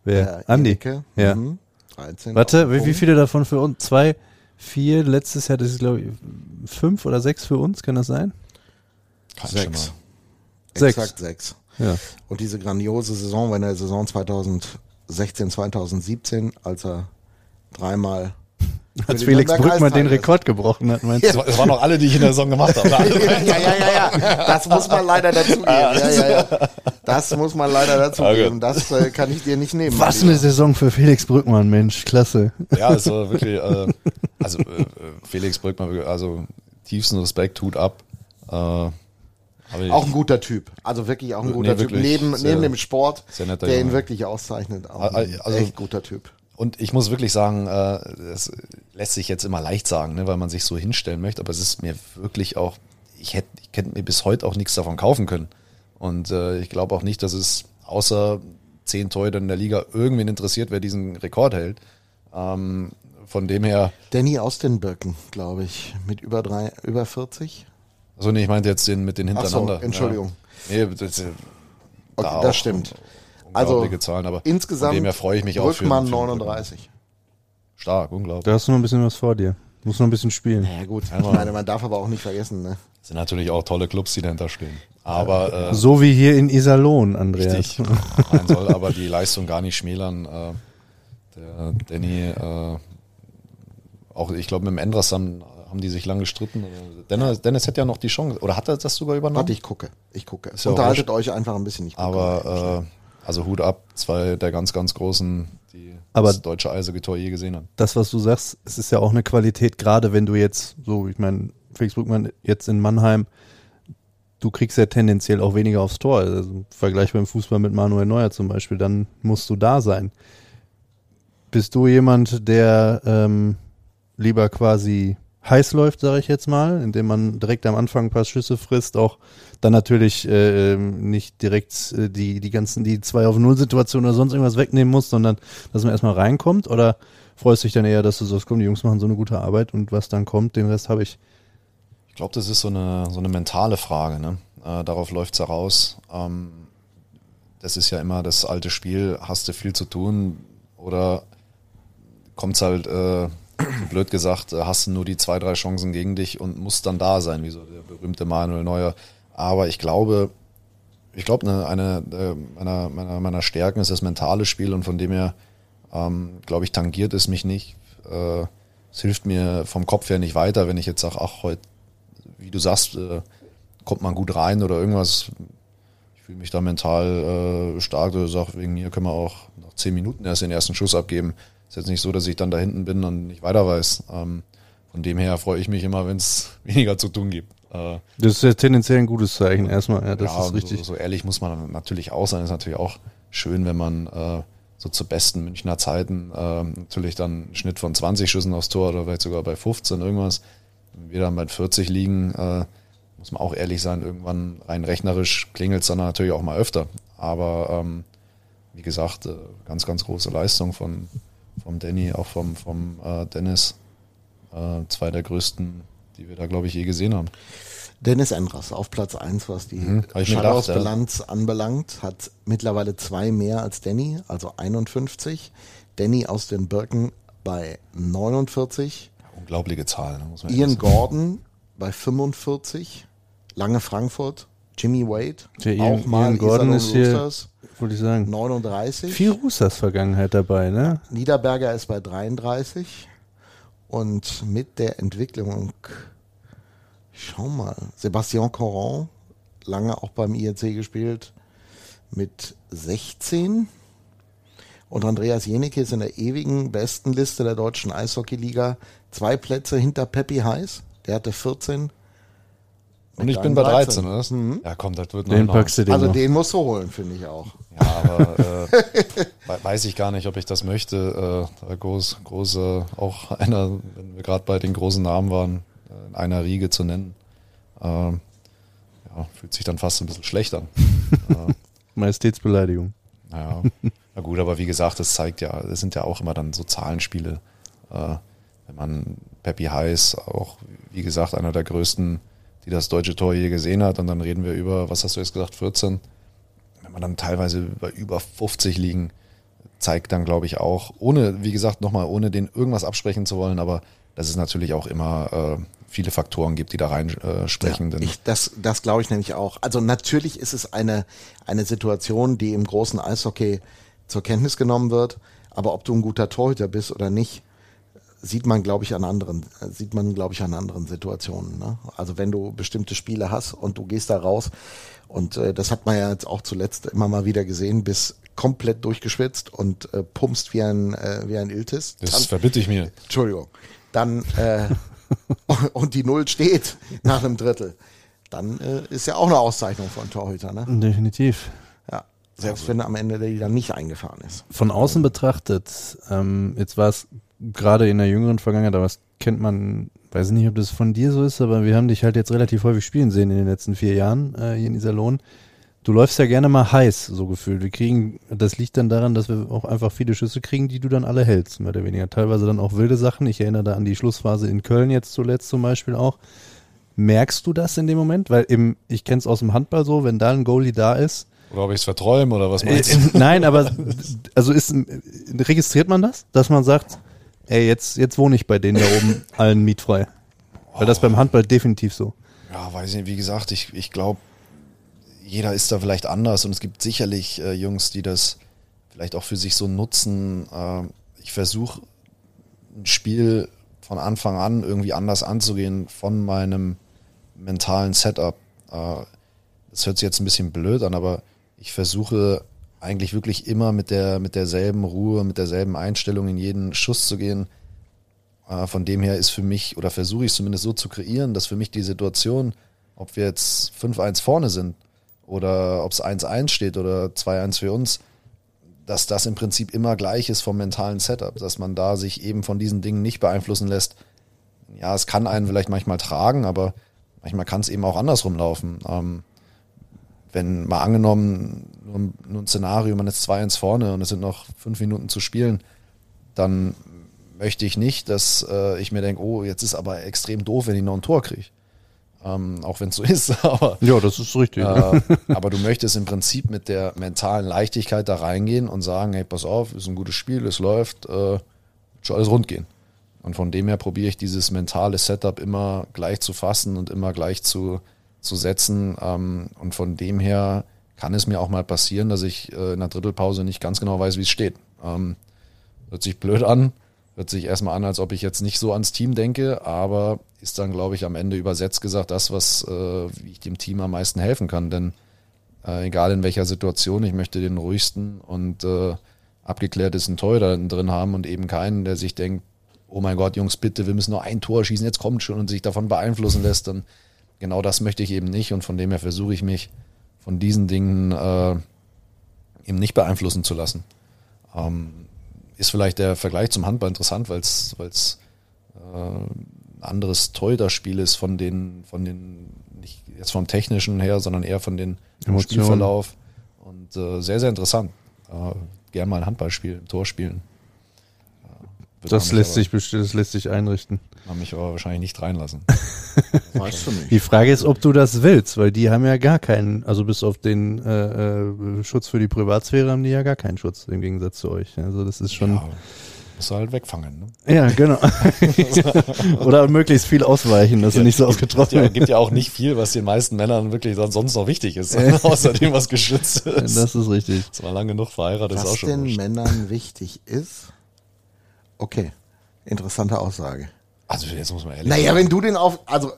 Wer? Der Andi. Enrique. Ja. Mhm. 13. Warte, wie, wie viele davon für uns? Zwei, vier, letztes Jahr, das ist glaube ich fünf oder sechs für uns, kann das sein? Kein Sechs. Sechs. Exakt sechs. Ja. Und diese grandiose Saison, wenn der Saison 2016, 2017, als er dreimal Als Felix Brückmann den. Rekord gebrochen hat, meinst du? Es, war- es waren noch alle, die ich in der Saison gemacht habe. ja, ja, ja, ja. Das muss man leider dazugeben. Ja, ja, ja. Das muss man leider dazugeben. Das äh, kann ich dir nicht nehmen. Was eine. Saison für Felix Brückmann, Mensch, klasse. Ja, es war wirklich, äh, also äh, äh, Felix Brückmann, also tiefsten Respekt, Hut ab. Äh, ich, Auch ein guter Typ. Also wirklich auch ein Nee, guter Typ. wirklich Neben, sehr- neben dem Sport, der ihn Junge. wirklich auszeichnet. Auch Ah, ein also- echt guter Typ. Und ich muss wirklich sagen, äh, das lässt sich jetzt immer leicht sagen, ne, weil man sich so hinstellen möchte, aber es ist mir wirklich auch, ich hätte ich hätte mir bis heute auch nichts davon kaufen können. Und äh, ich glaube auch nicht, dass es außer zehn Torhütern in der Liga irgendwen interessiert, wer diesen Rekord hält. Ähm, von dem her, Danny aus den Birken, glaube ich, mit über drei, über 40. also nee, ich meinte jetzt den mit den Ach so, hintereinander. Entschuldigung. Ja. Nee, das, äh, Okay, da das stimmt. Also unglaubliche Zahlen, aber insgesamt dem her freue ich mich auch für, für 39. Stark, unglaublich. Da hast du noch ein bisschen was vor dir. Muss noch ein bisschen spielen. Ja gut, ich meine, man darf aber auch nicht vergessen, ne? Das sind natürlich auch tolle Clubs, die dahinter stehen. Aber äh, So wie hier in Iserlohn, Andreas. Richtig. Nein, soll aber die Leistung gar nicht schmälern. Äh, der Danny, äh, auch ich glaube mit dem Endras haben, haben die sich lang gestritten. Dennis, Dennis hätte ja noch die Chance, oder hat er das sogar übernommen? Warte, ich gucke. Ich gucke. auch Unterhaltet euch einfach ein bisschen. Ich gucke. aber äh, also Hut ab, zwei der ganz, ganz großen, die Aber- das deutsche Eishockey-Tor je gesehen haben. das, was du sagst, es ist ja auch eine Qualität, gerade wenn du jetzt, so, ich meine, Felix Brückmann jetzt in Mannheim, du kriegst ja tendenziell auch weniger aufs Tor. Also, vergleichbar im Fußball mit Manuel Neuer zum Beispiel, dann musst du da sein. Bist du jemand, der ähm, lieber quasi heiß läuft, sage ich jetzt mal, indem man direkt am Anfang ein paar Schüsse frisst, auch dann natürlich äh, nicht direkt äh, die, die ganzen, die 2 auf 0 Situation oder sonst irgendwas wegnehmen muss, sondern dass man erstmal reinkommt oder freust du dich dann eher, dass du sagst, komm, die Jungs machen so eine gute Arbeit und was dann kommt, den Rest habe ich. Ich glaube, das ist so eine, so eine mentale Frage. Ne? Äh, darauf läuft's heraus. Ähm, das ist ja immer das alte Spiel, hast du viel zu tun oder kommt's halt, äh, blöd gesagt, äh, hast du nur die zwei, drei Chancen gegen dich und musst dann da sein, wie so der berühmte Manuel Neuer. Aber ich glaube, ich glaube, eine, eine äh, meiner, meiner, meiner Stärken ist das mentale Spiel und von dem her, ähm, glaube ich, tangiert es mich nicht. Äh, es hilft mir vom Kopf her nicht weiter, wenn ich jetzt sage, ach, heute, wie du sagst, kommt man gut rein oder irgendwas. Ich fühle mich da mental stark oder sage, wegen mir können wir auch nach zehn Minuten erst den ersten Schuss abgeben. Ist jetzt nicht so, dass ich dann da hinten bin und nicht weiter weiß. Ähm, von dem her freue ich mich immer, wenn es weniger zu tun gibt. Äh, Das ist ja tendenziell ein gutes Zeichen erstmal, ja, das ja, ist richtig. So, so ehrlich muss man natürlich auch sein. Ist natürlich auch schön, wenn man äh, so zu besten Münchner Zeiten äh, natürlich dann einen Schnitt von 20 Schüssen aufs Tor oder vielleicht sogar bei 15 irgendwas. Wenn wir dann bei 40 liegen, äh, muss man auch ehrlich sein, irgendwann rein rechnerisch klingelt es dann natürlich auch mal öfter. Aber ähm, wie gesagt, äh, ganz, ganz große Leistung von vom Danny, auch vom, vom äh, Dennis. Äh, zwei der größten, die wir da, glaube ich, je gesehen haben. Dennis Endras auf Platz 1, was die Mhm, gedacht, Shutouts-Bilanz anbelangt, hat mittlerweile zwei mehr als Danny, also 51. Danny aus den Birken bei 49. Unglaubliche Zahl, ne, muss man Ian. Gordon bei 45. Lange Frankfurt. Jimmy Wade, Ian- auch mal Ian Gordon ist hier- Roosters, Wollte ich sagen. 39. Viel Roosters Vergangenheit dabei, ne? Niederberger ist bei 33 und mit der Entwicklung, schau mal, Sebastian Coran, lange auch beim IRC gespielt, mit 16 und Andreas Jenecke ist in der ewigen besten Liste der deutschen Eishockeyliga zwei Plätze hinter Peppi Heiß, der hatte 14. Und ich bin bei 13. 13, oder? was? Ja, komm, das wird noch Den hinhauen. packst du dir Also noch. den musst du holen, finde ich auch. Ja, aber äh, we- weiß ich gar nicht, ob ich das möchte. Äh, groß, große, auch einer, wenn wir gerade bei den großen Namen waren, äh, in einer Riege zu nennen. Äh, ja, fühlt sich dann fast ein bisschen schlecht an. äh, Majestätsbeleidigung. ja, na gut, aber wie gesagt, das zeigt ja, das sind ja auch immer dann so Zahlenspiele. Äh, wenn man Peppi Heiß, auch wie gesagt, einer der größten, die das deutsche Tor je gesehen hat, und dann reden wir über, was hast du jetzt gesagt, 14? Wenn man dann teilweise bei über 50 liegen, zeigt dann, glaube ich, auch, ohne, wie gesagt, nochmal, ohne den irgendwas absprechen zu wollen, aber dass es natürlich auch immer äh, viele Faktoren gibt, die da rein äh, sprechen. Ja, denn ich, das das glaube ich nämlich auch. Also natürlich ist es eine, eine Situation, die im großen Eishockey zur Kenntnis genommen wird. Aber ob du ein guter Torhüter bist oder nicht, sieht man, glaube ich, an anderen, äh, sieht man, glaube ich, an anderen Situationen. Ne? Also wenn du bestimmte Spiele hast und du gehst da raus und äh, das hat man ja jetzt auch zuletzt immer mal wieder gesehen, bis komplett durchgeschwitzt und äh, pumpst wie ein äh, wie ein Iltis. Das Dann- verbitte ich mir. Entschuldigung. Dann äh, und die Null steht nach einem Drittel. Dann äh, ist ja auch eine Auszeichnung von Torhüter, ne? Definitiv. Ja. Selbst wenn am Ende der dann nicht eingefahren ist. Von außen betrachtet, ähm, jetzt war es gerade in der jüngeren Vergangenheit, aber das kennt man, weiß nicht, ob das von dir so ist, aber wir haben dich halt jetzt relativ häufig spielen sehen in den letzten vier Jahren äh, hier in Iserlohn. Du läufst ja gerne mal heiß, so gefühlt. Wir kriegen, das liegt dann daran, dass wir auch einfach viele Schüsse kriegen, die du dann alle hältst, mehr oder weniger. Teilweise dann auch wilde Sachen. Ich erinnere da an die Schlussphase in Köln jetzt zuletzt zum Beispiel auch. Merkst du das in dem Moment? Weil im, ich kenne es aus dem Handball so, wenn da ein Goalie da ist, Oder ob ich es verträume oder was meinst äh, du? Nein, aber also ist registriert man das, dass man sagt, ey, jetzt jetzt wohne ich bei denen da oben allen mietfrei. Weil das beim Handball definitiv so. Ja, weiß ich nicht. Wie gesagt, ich, ich glaube, jeder ist da vielleicht anders und es gibt sicherlich äh, Jungs, die das vielleicht auch für sich so nutzen. Äh, ich versuche ein Spiel von Anfang an irgendwie anders anzugehen von meinem mentalen Setup. Äh, das hört sich jetzt ein bisschen blöd an, aber ich versuche eigentlich wirklich immer mit der mit derselben Ruhe, mit derselben Einstellung in jeden Schuss zu gehen. Äh, Von dem her ist für mich, oder versuche ich es zumindest so zu kreieren, dass für mich die Situation, ob wir jetzt 5-1 vorne sind oder ob es 1-1 steht oder 2-1 für uns, dass das im Prinzip immer gleich ist vom mentalen Setup, dass man da sich eben von diesen Dingen nicht beeinflussen lässt. Ja, es kann einen vielleicht manchmal tragen, aber manchmal kann es eben auch andersrum laufen. Ähm, wenn mal angenommen, nur, ein- nur ein Szenario, man ist 2-1 vorne und es sind noch fünf Minuten zu spielen, dann möchte ich nicht, dass äh, ich mir denke, oh, jetzt ist aber extrem doof, wenn ich noch ein Tor kriege. Ähm, auch wenn es so ist, aber, Ja, das ist richtig. äh, aber du möchtest im Prinzip mit der mentalen Leichtigkeit da reingehen und sagen, hey, pass auf, ist ein gutes Spiel, es läuft, äh, schon alles rund gehen. Und von dem her probiere ich dieses mentale Setup immer gleich zu fassen und immer gleich zu, zu setzen. Ähm, und von dem her kann es mir auch mal passieren, dass ich äh, in der Drittelpause nicht ganz genau weiß, wie es steht. Ähm, hört sich blöd an, hört sich erstmal an, als ob ich jetzt nicht so ans Team denke, aber ist dann, glaube ich, am Ende übersetzt gesagt das, was äh, wie ich dem Team am meisten helfen kann. Denn äh, egal in welcher Situation, ich möchte den ruhigsten und äh, abgeklärtesten Torhüter drin haben und eben keinen, der sich denkt, oh mein Gott, Jungs, bitte, wir müssen nur ein Tor schießen, jetzt kommt schon und sich davon beeinflussen lässt. Dann genau das möchte ich eben nicht und von dem her versuche ich mich von diesen Dingen äh, eben nicht beeinflussen zu lassen. Ähm, ist vielleicht der Vergleich zum Handball interessant, weil es äh, ein anderes Torhüterspiel ist von den, von den, nicht jetzt vom technischen her, sondern eher von den vom Emotionen. Spielverlauf. Und äh, sehr, sehr interessant. Äh, gern mal ein Handballspiel, ein Tor spielen. Das lässt mich sich bestimmt, das lässt sich einrichten. aber, man mich aber wahrscheinlich nicht reinlassen. Weißt du nicht. Die Frage ist, ob du das willst, weil die haben ja gar keinen, also bis auf den äh, äh, Schutz für die Privatsphäre haben die ja gar keinen Schutz im Gegensatz zu euch. Also das ist schon. Ja, musst du halt wegfangen. Ne? Ja, genau. Oder möglichst viel ausweichen, dass du nicht so oft gibt, getroffen ja, wirst. gibt ja auch nicht viel, was den meisten Männern wirklich dann sonst noch wichtig ist, außerdem was geschützt ist. Das ist richtig. Das war lang genug verheiratet, ist auch Was schon den wurscht. Männern wichtig ist. Okay, interessante Aussage. Also jetzt muss man ehrlich Naja, wenn du den auf, also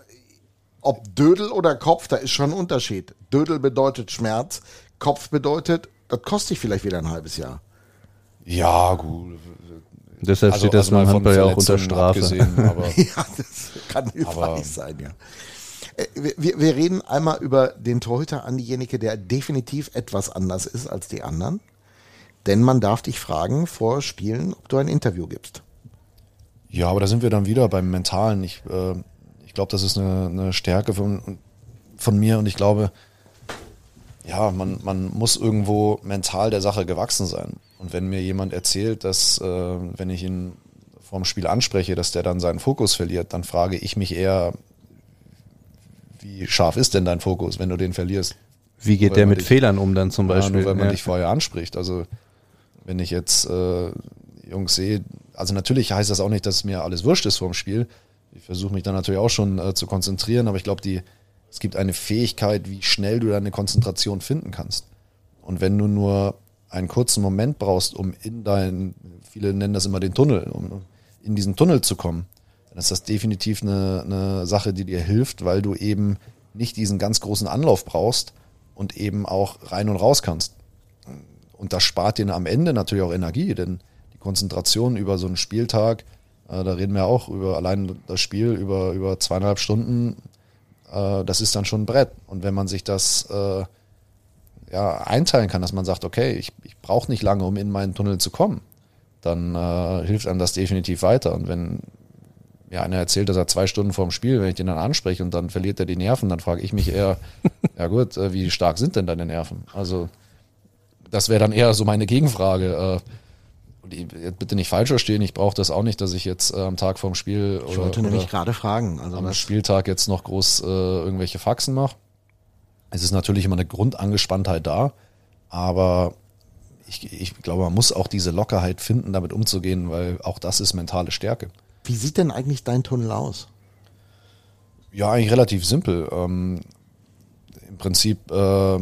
ob Dödel oder Kopf, da ist schon ein Unterschied. Dödel bedeutet Schmerz, Kopf bedeutet, das kostet dich vielleicht wieder ein halbes Jahr. Ja, gut. Deshalb Also, steht das also mal Handball ja auch unter Strafe. Ja, das kann hilfreich Aber- sein, ja. Äh, Wir, wir- wir reden einmal über den Torhüter Andi Jenike, der definitiv etwas anders ist als die anderen. Denn man darf dich fragen vor Spielen, ob du ein Interview gibst. Ja, aber da sind wir dann wieder beim Mentalen. Ich, äh, ich glaube, das ist eine, eine Stärke von, von mir und ich glaube, ja, man, man muss irgendwo mental der Sache gewachsen sein. Und wenn mir jemand erzählt, dass, äh, wenn ich ihn vorm Spiel anspreche, dass der dann seinen Fokus verliert, dann frage ich mich eher, wie scharf ist denn dein Fokus, wenn du den verlierst? Wie geht der mit dich- Fehlern um dann zum Ja, Beispiel? nur weil man Ja. dich vorher anspricht. Also wenn ich jetzt äh, Jungs sehe, also natürlich heißt das auch nicht, dass mir alles wurscht ist vorm Spiel. Ich versuche mich dann natürlich auch schon äh, zu konzentrieren, aber ich glaube, die es gibt eine Fähigkeit, wie schnell du deine Konzentration finden kannst. Und wenn du nur einen kurzen Moment brauchst, um in dein, viele nennen das immer den Tunnel, um in diesen Tunnel zu kommen, dann ist das definitiv eine, eine Sache, die dir hilft, weil du eben nicht diesen ganz großen Anlauf brauchst und eben auch rein und raus kannst. Und das spart dir am Ende natürlich auch Energie, denn die Konzentration über so einen Spieltag, äh, da reden wir auch über allein das Spiel über, über zweieinhalb Stunden, äh, das ist dann schon ein Brett. Und wenn man sich das äh, ja, einteilen kann, dass man sagt, okay, ich, ich brauche nicht lange, um in meinen Tunnel zu kommen, dann äh, hilft einem das definitiv weiter. Und wenn ja, einer erzählt, dass er zwei Stunden vorm Spiel, wenn ich den dann anspreche und dann verliert er die Nerven, dann frage ich mich eher, ja gut, äh, wie stark sind denn deine Nerven? Also das wäre dann eher so meine Gegenfrage. Äh, bitte nicht falsch verstehen, ich brauche das auch nicht, dass ich jetzt äh, am Tag vorm Spiel ich wollte oder, nämlich gerade fragen, also am Spieltag jetzt noch groß äh, irgendwelche Faxen mache. Es ist natürlich immer eine Grundangespanntheit da, aber ich, ich glaube, man muss auch diese Lockerheit finden, damit umzugehen, weil auch das ist mentale Stärke. wie sieht denn eigentlich dein Tunnel aus? Ja, eigentlich relativ simpel. Ähm, Im Prinzip äh,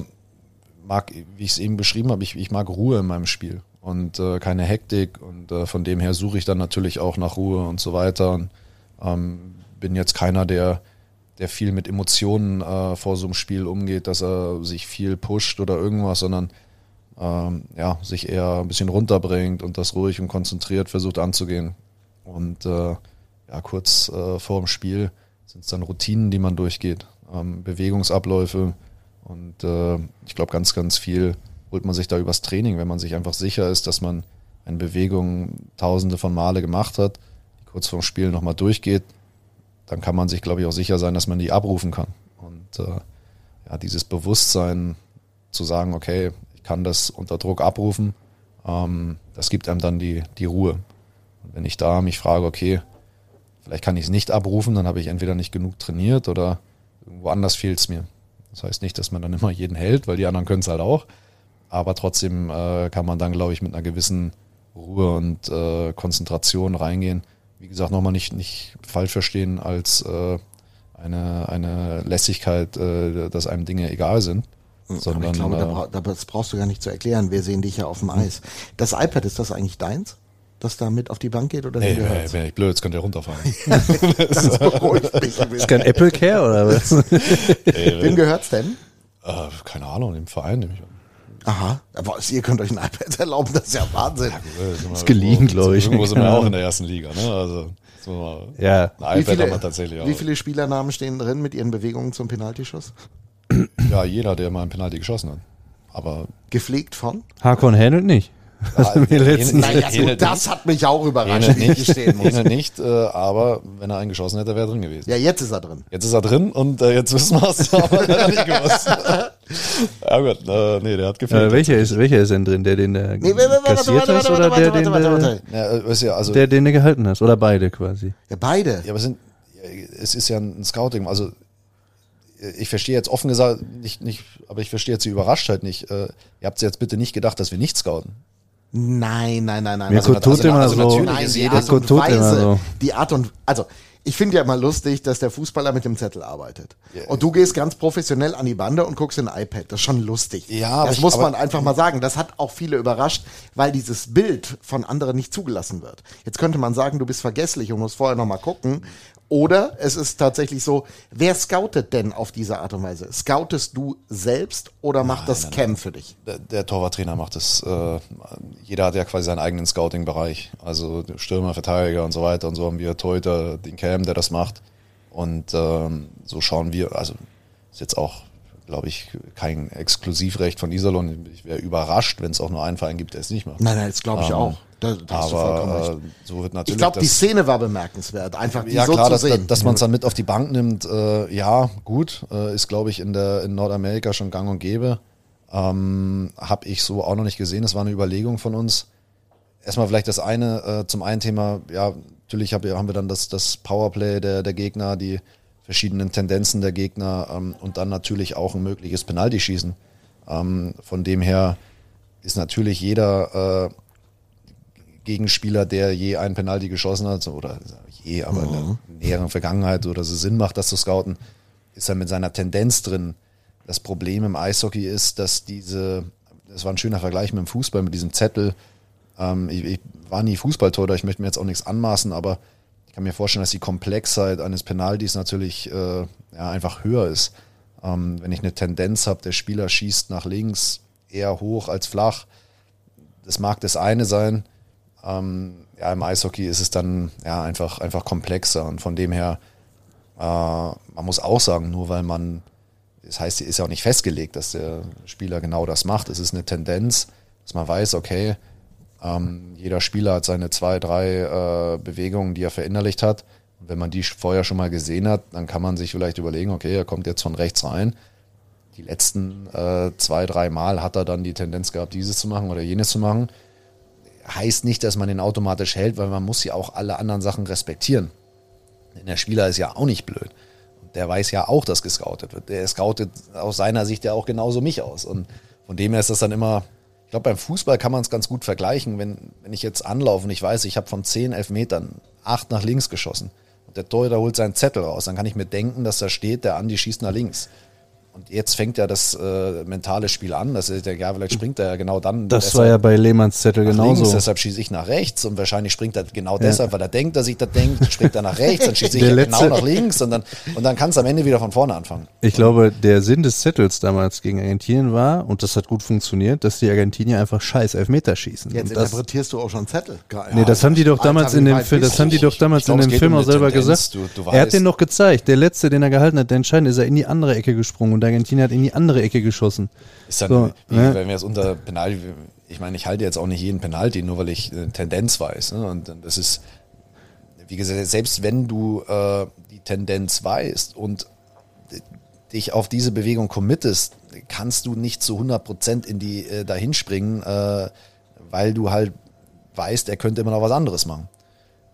mag, wie ich es eben beschrieben habe, ich, ich mag Ruhe in meinem Spiel und äh, keine Hektik und äh, von dem her suche ich dann natürlich auch nach Ruhe und so weiter. Und, ähm, bin jetzt keiner, der, der viel mit Emotionen äh, vor so einem Spiel umgeht, dass er sich viel pusht oder irgendwas, sondern ähm, ja, sich eher ein bisschen runterbringt und das ruhig und konzentriert versucht anzugehen. Und äh, ja, kurz äh, vor dem Spiel sind es dann Routinen, die man durchgeht, ähm, Bewegungsabläufe und äh, ich glaube, ganz, ganz viel holt man sich da übers Training, wenn man sich einfach sicher ist, dass man eine Bewegung tausende von Male gemacht hat, die kurz vorm Spiel nochmal durchgeht, dann kann man sich, glaube ich, auch sicher sein, dass man die abrufen kann. Und äh, ja, dieses Bewusstsein zu sagen, okay, ich kann das unter Druck abrufen, ähm, das gibt einem dann die, die Ruhe. Und wenn ich da mich frage, okay, vielleicht kann ich es nicht abrufen, dann habe ich entweder nicht genug trainiert oder irgendwo anders fehlt es mir. Das heißt nicht, dass man dann immer jeden hält, weil die anderen können es halt auch. Aber trotzdem äh, kann man dann, glaube ich, mit einer gewissen Ruhe und äh, Konzentration reingehen. Wie gesagt, nochmal nicht, nicht falsch verstehen als äh, eine, eine Lässigkeit, äh, dass einem Dinge egal sind. Sondern, Aber ich glaube, da, äh, da- das brauchst du gar nicht zu erklären. Wir sehen dich ja auf dem Eis. Das iPad, ist das eigentlich deins? Das da mit auf die Bank geht oder Ey, wem ey, gehört's? wenn ich blöd, jetzt könnt ihr runterfahren. Das beruhigt mich ein Ist kein Apple Care oder was? ey, Wem gehört's denn? äh, keine Ahnung, im Verein nehme ich an. Aha, aber ihr könnt euch ein iPad erlauben, das ist ja Wahnsinn. Wir Ist geliehen, irgendwo- glaub ich. Irgendwo sind wir auch in der ersten Liga, ne? Also, Ja. ein Wie iPad haben wir viele, tatsächlich auch. wie viele Spielernamen stehen drin mit ihren Bewegungen zum Penaltyschuss? Ja, jeder, der mal einen Penalty geschossen hat. Aber Gepflegt von? Hakon Händelt nicht. Letztens- ähnelt- Naja, ähnelt gut, das hat mich auch überrascht, ähnelt wie ich gestehen muss. nicht, äh, aber wenn er einen geschossen hätte, wäre er drin gewesen. Ja, jetzt ist er drin. Jetzt ist er drin und äh, jetzt wissen wir es, aber er hat nicht gewusst. ja gut, äh, nee, der hat gefehlt. Äh, welcher, ist, welcher ist denn drin? Der, den du Nee, warte, warte, kassiert hast oder der, den. Ja, äh, ist ja, also, der, den du gehalten hast? Oder beide quasi? Ja, beide. ja, aber sind, es ist ja ein Scouting, also ich verstehe jetzt offen gesagt nicht, nicht, aber ich verstehe jetzt die Überraschtheit nicht. Äh, ihr habt jetzt bitte nicht gedacht, dass wir nicht scouten. Nein, nein, nein, nein. Mirko Also, tut also, immer also so. natürlich Nein, ist die jede Art und Weise, so. die Art und, also, ich finde ja immer lustig, dass der Fußballer mit dem Zettel arbeitet. Und du gehst ganz professionell an die Bande und guckst in ein iPad. Das ist schon lustig. Ja, aber das ich- muss aber- man einfach mal sagen. Das hat auch viele überrascht, weil dieses Bild von anderen nicht zugelassen wird. Jetzt könnte man sagen, du bist vergesslich und musst vorher nochmal gucken. Oder es ist tatsächlich so, wer scoutet denn auf diese Art und Weise? Scoutest du selbst oder macht das Cam für dich? Der, der Torwarttrainer macht das, äh, jeder hat ja quasi seinen eigenen Scouting-Bereich. Also Stürmer, Verteidiger und so weiter. Und so haben wir Torhüter, den Cam, der das macht. Und ähm, so schauen wir, also ist jetzt auch, glaube ich, kein Exklusivrecht von Iserlohn. Ich wäre überrascht, wenn es auch nur einen Verein gibt, der es nicht macht. Nein, nein, das glaube ich Ähm, auch. Da, da. Aber äh, so wird natürlich Ich glaube, die Szene war bemerkenswert, einfach die ja so klar, zu dass, sehen. dass man es dann mit auf die Bank nimmt, äh, ja, gut, äh, ist glaube ich in der in Nordamerika schon gang und gäbe. Ähm, Habe ich so auch noch nicht gesehen. Das war eine Überlegung von uns. Erstmal vielleicht das eine, äh, zum einen Thema, ja, natürlich hab, haben wir dann das, das Powerplay der, der Gegner, die verschiedenen Tendenzen der Gegner ähm, und dann natürlich auch ein mögliches Penaltyschießen. Ähm, von dem her ist natürlich jeder äh, Gegenspieler, der je einen Penalty geschossen hat, oder je, aber in der näheren Vergangenheit oder so Sinn macht, das zu scouten, ist er mit seiner Tendenz drin. Das Problem im Eishockey ist, dass diese, das war ein schöner Vergleich mit dem Fußball, mit diesem Zettel, Ähm, ich, ich war nie Fußballtorhüter, ich möchte mir jetzt auch nichts anmaßen, aber ich kann mir vorstellen, dass die Komplexheit eines Penalties natürlich äh, ja, einfach höher ist. Ähm, wenn ich eine Tendenz habe, der Spieler schießt nach links eher hoch als flach, das mag das eine sein. Ähm, ja, im Eishockey ist es dann ja einfach, einfach komplexer und von dem her, äh, man muss auch sagen, nur weil man, das heißt, ist ja auch nicht festgelegt, dass der Spieler genau das macht. Es ist eine Tendenz, dass man weiß, okay, ähm, jeder Spieler hat seine zwei, drei äh, Bewegungen, die er verinnerlicht hat. Und wenn man die vorher schon mal gesehen hat, dann kann man sich vielleicht überlegen, okay, er kommt jetzt von rechts rein. Die letzten äh, zwei, drei Mal hat er dann die Tendenz gehabt, dieses zu machen oder jenes zu machen. Heißt nicht, dass man den automatisch hält, weil man muss ja auch alle anderen Sachen respektieren. Denn der Spieler ist ja auch nicht blöd. Der weiß ja auch, dass gescoutet wird. Der scoutet aus seiner Sicht ja auch genauso mich aus. Und von dem her ist das dann immer, ich glaube, beim Fußball kann man es ganz gut vergleichen. Wenn, wenn ich jetzt anlaufe und ich weiß, ich habe von 10, 11 Metern acht nach links geschossen und der Torhüter holt seinen Zettel raus, dann kann ich mir denken, dass da steht, der Andi schießt nach links. Und jetzt fängt ja das äh, mentale Spiel an. Das ist ja, ja, vielleicht springt er ja genau dann. Das war ja bei Lehmanns Zettel genauso. Links, deshalb schieße ich nach rechts und wahrscheinlich springt er genau deshalb, weil er denkt, dass ich das denkt, springt er nach rechts, dann schieße ich ja genau nach links und dann, und dann kann es am Ende wieder von vorne anfangen. Ich glaube, der Sinn des Zettels damals gegen Argentinien war, und das hat gut funktioniert, dass die Argentinier einfach scheiß Elfmeter schießen. Jetzt und das, interpretierst du auch schon Zettel. Geil. nee, das haben die doch damals in dem Film, das haben die doch damals glaub, in dem Film um auch selber Tendenz. gesagt. Du- du er hat den noch gezeigt. Der letzte, den er gehalten hat, der entscheidende, ist er in die andere Ecke gesprungen und der Argentinier hat in die andere Ecke geschossen. Ist dann, So, ne? wenn wir es unter Penalty, ich meine, ich halte jetzt auch nicht jeden Penalty, nur weil ich eine Tendenz weiß. Ne? Und das ist, wie gesagt, selbst wenn du äh, die Tendenz weißt und dich auf diese Bewegung committest, kannst du nicht zu 100% in die äh, dahin springen, äh, weil du halt weißt, er könnte immer noch was anderes machen.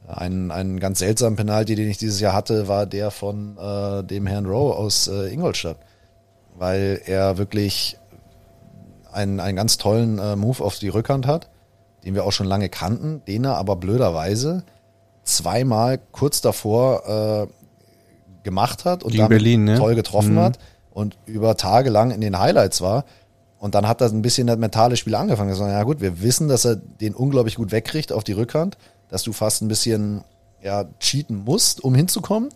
Ein, ein ganz seltsamer Penalty, den ich dieses Jahr hatte, war der von äh, dem Herrn Rowe aus äh, Ingolstadt, weil er wirklich einen, einen ganz tollen äh, Move auf die Rückhand hat, den wir auch schon lange kannten, den er aber blöderweise zweimal kurz davor äh, gemacht hat und Gegen damit Berlin, ne? toll getroffen Mhm. hat und über Tage lang in den Highlights war. Und dann hat das ein bisschen das mentale Spiel angefangen. So, ja gut, wir wissen, dass er den unglaublich gut wegkriegt auf die Rückhand, dass du fast ein bisschen ja, cheaten musst, um hinzukommen.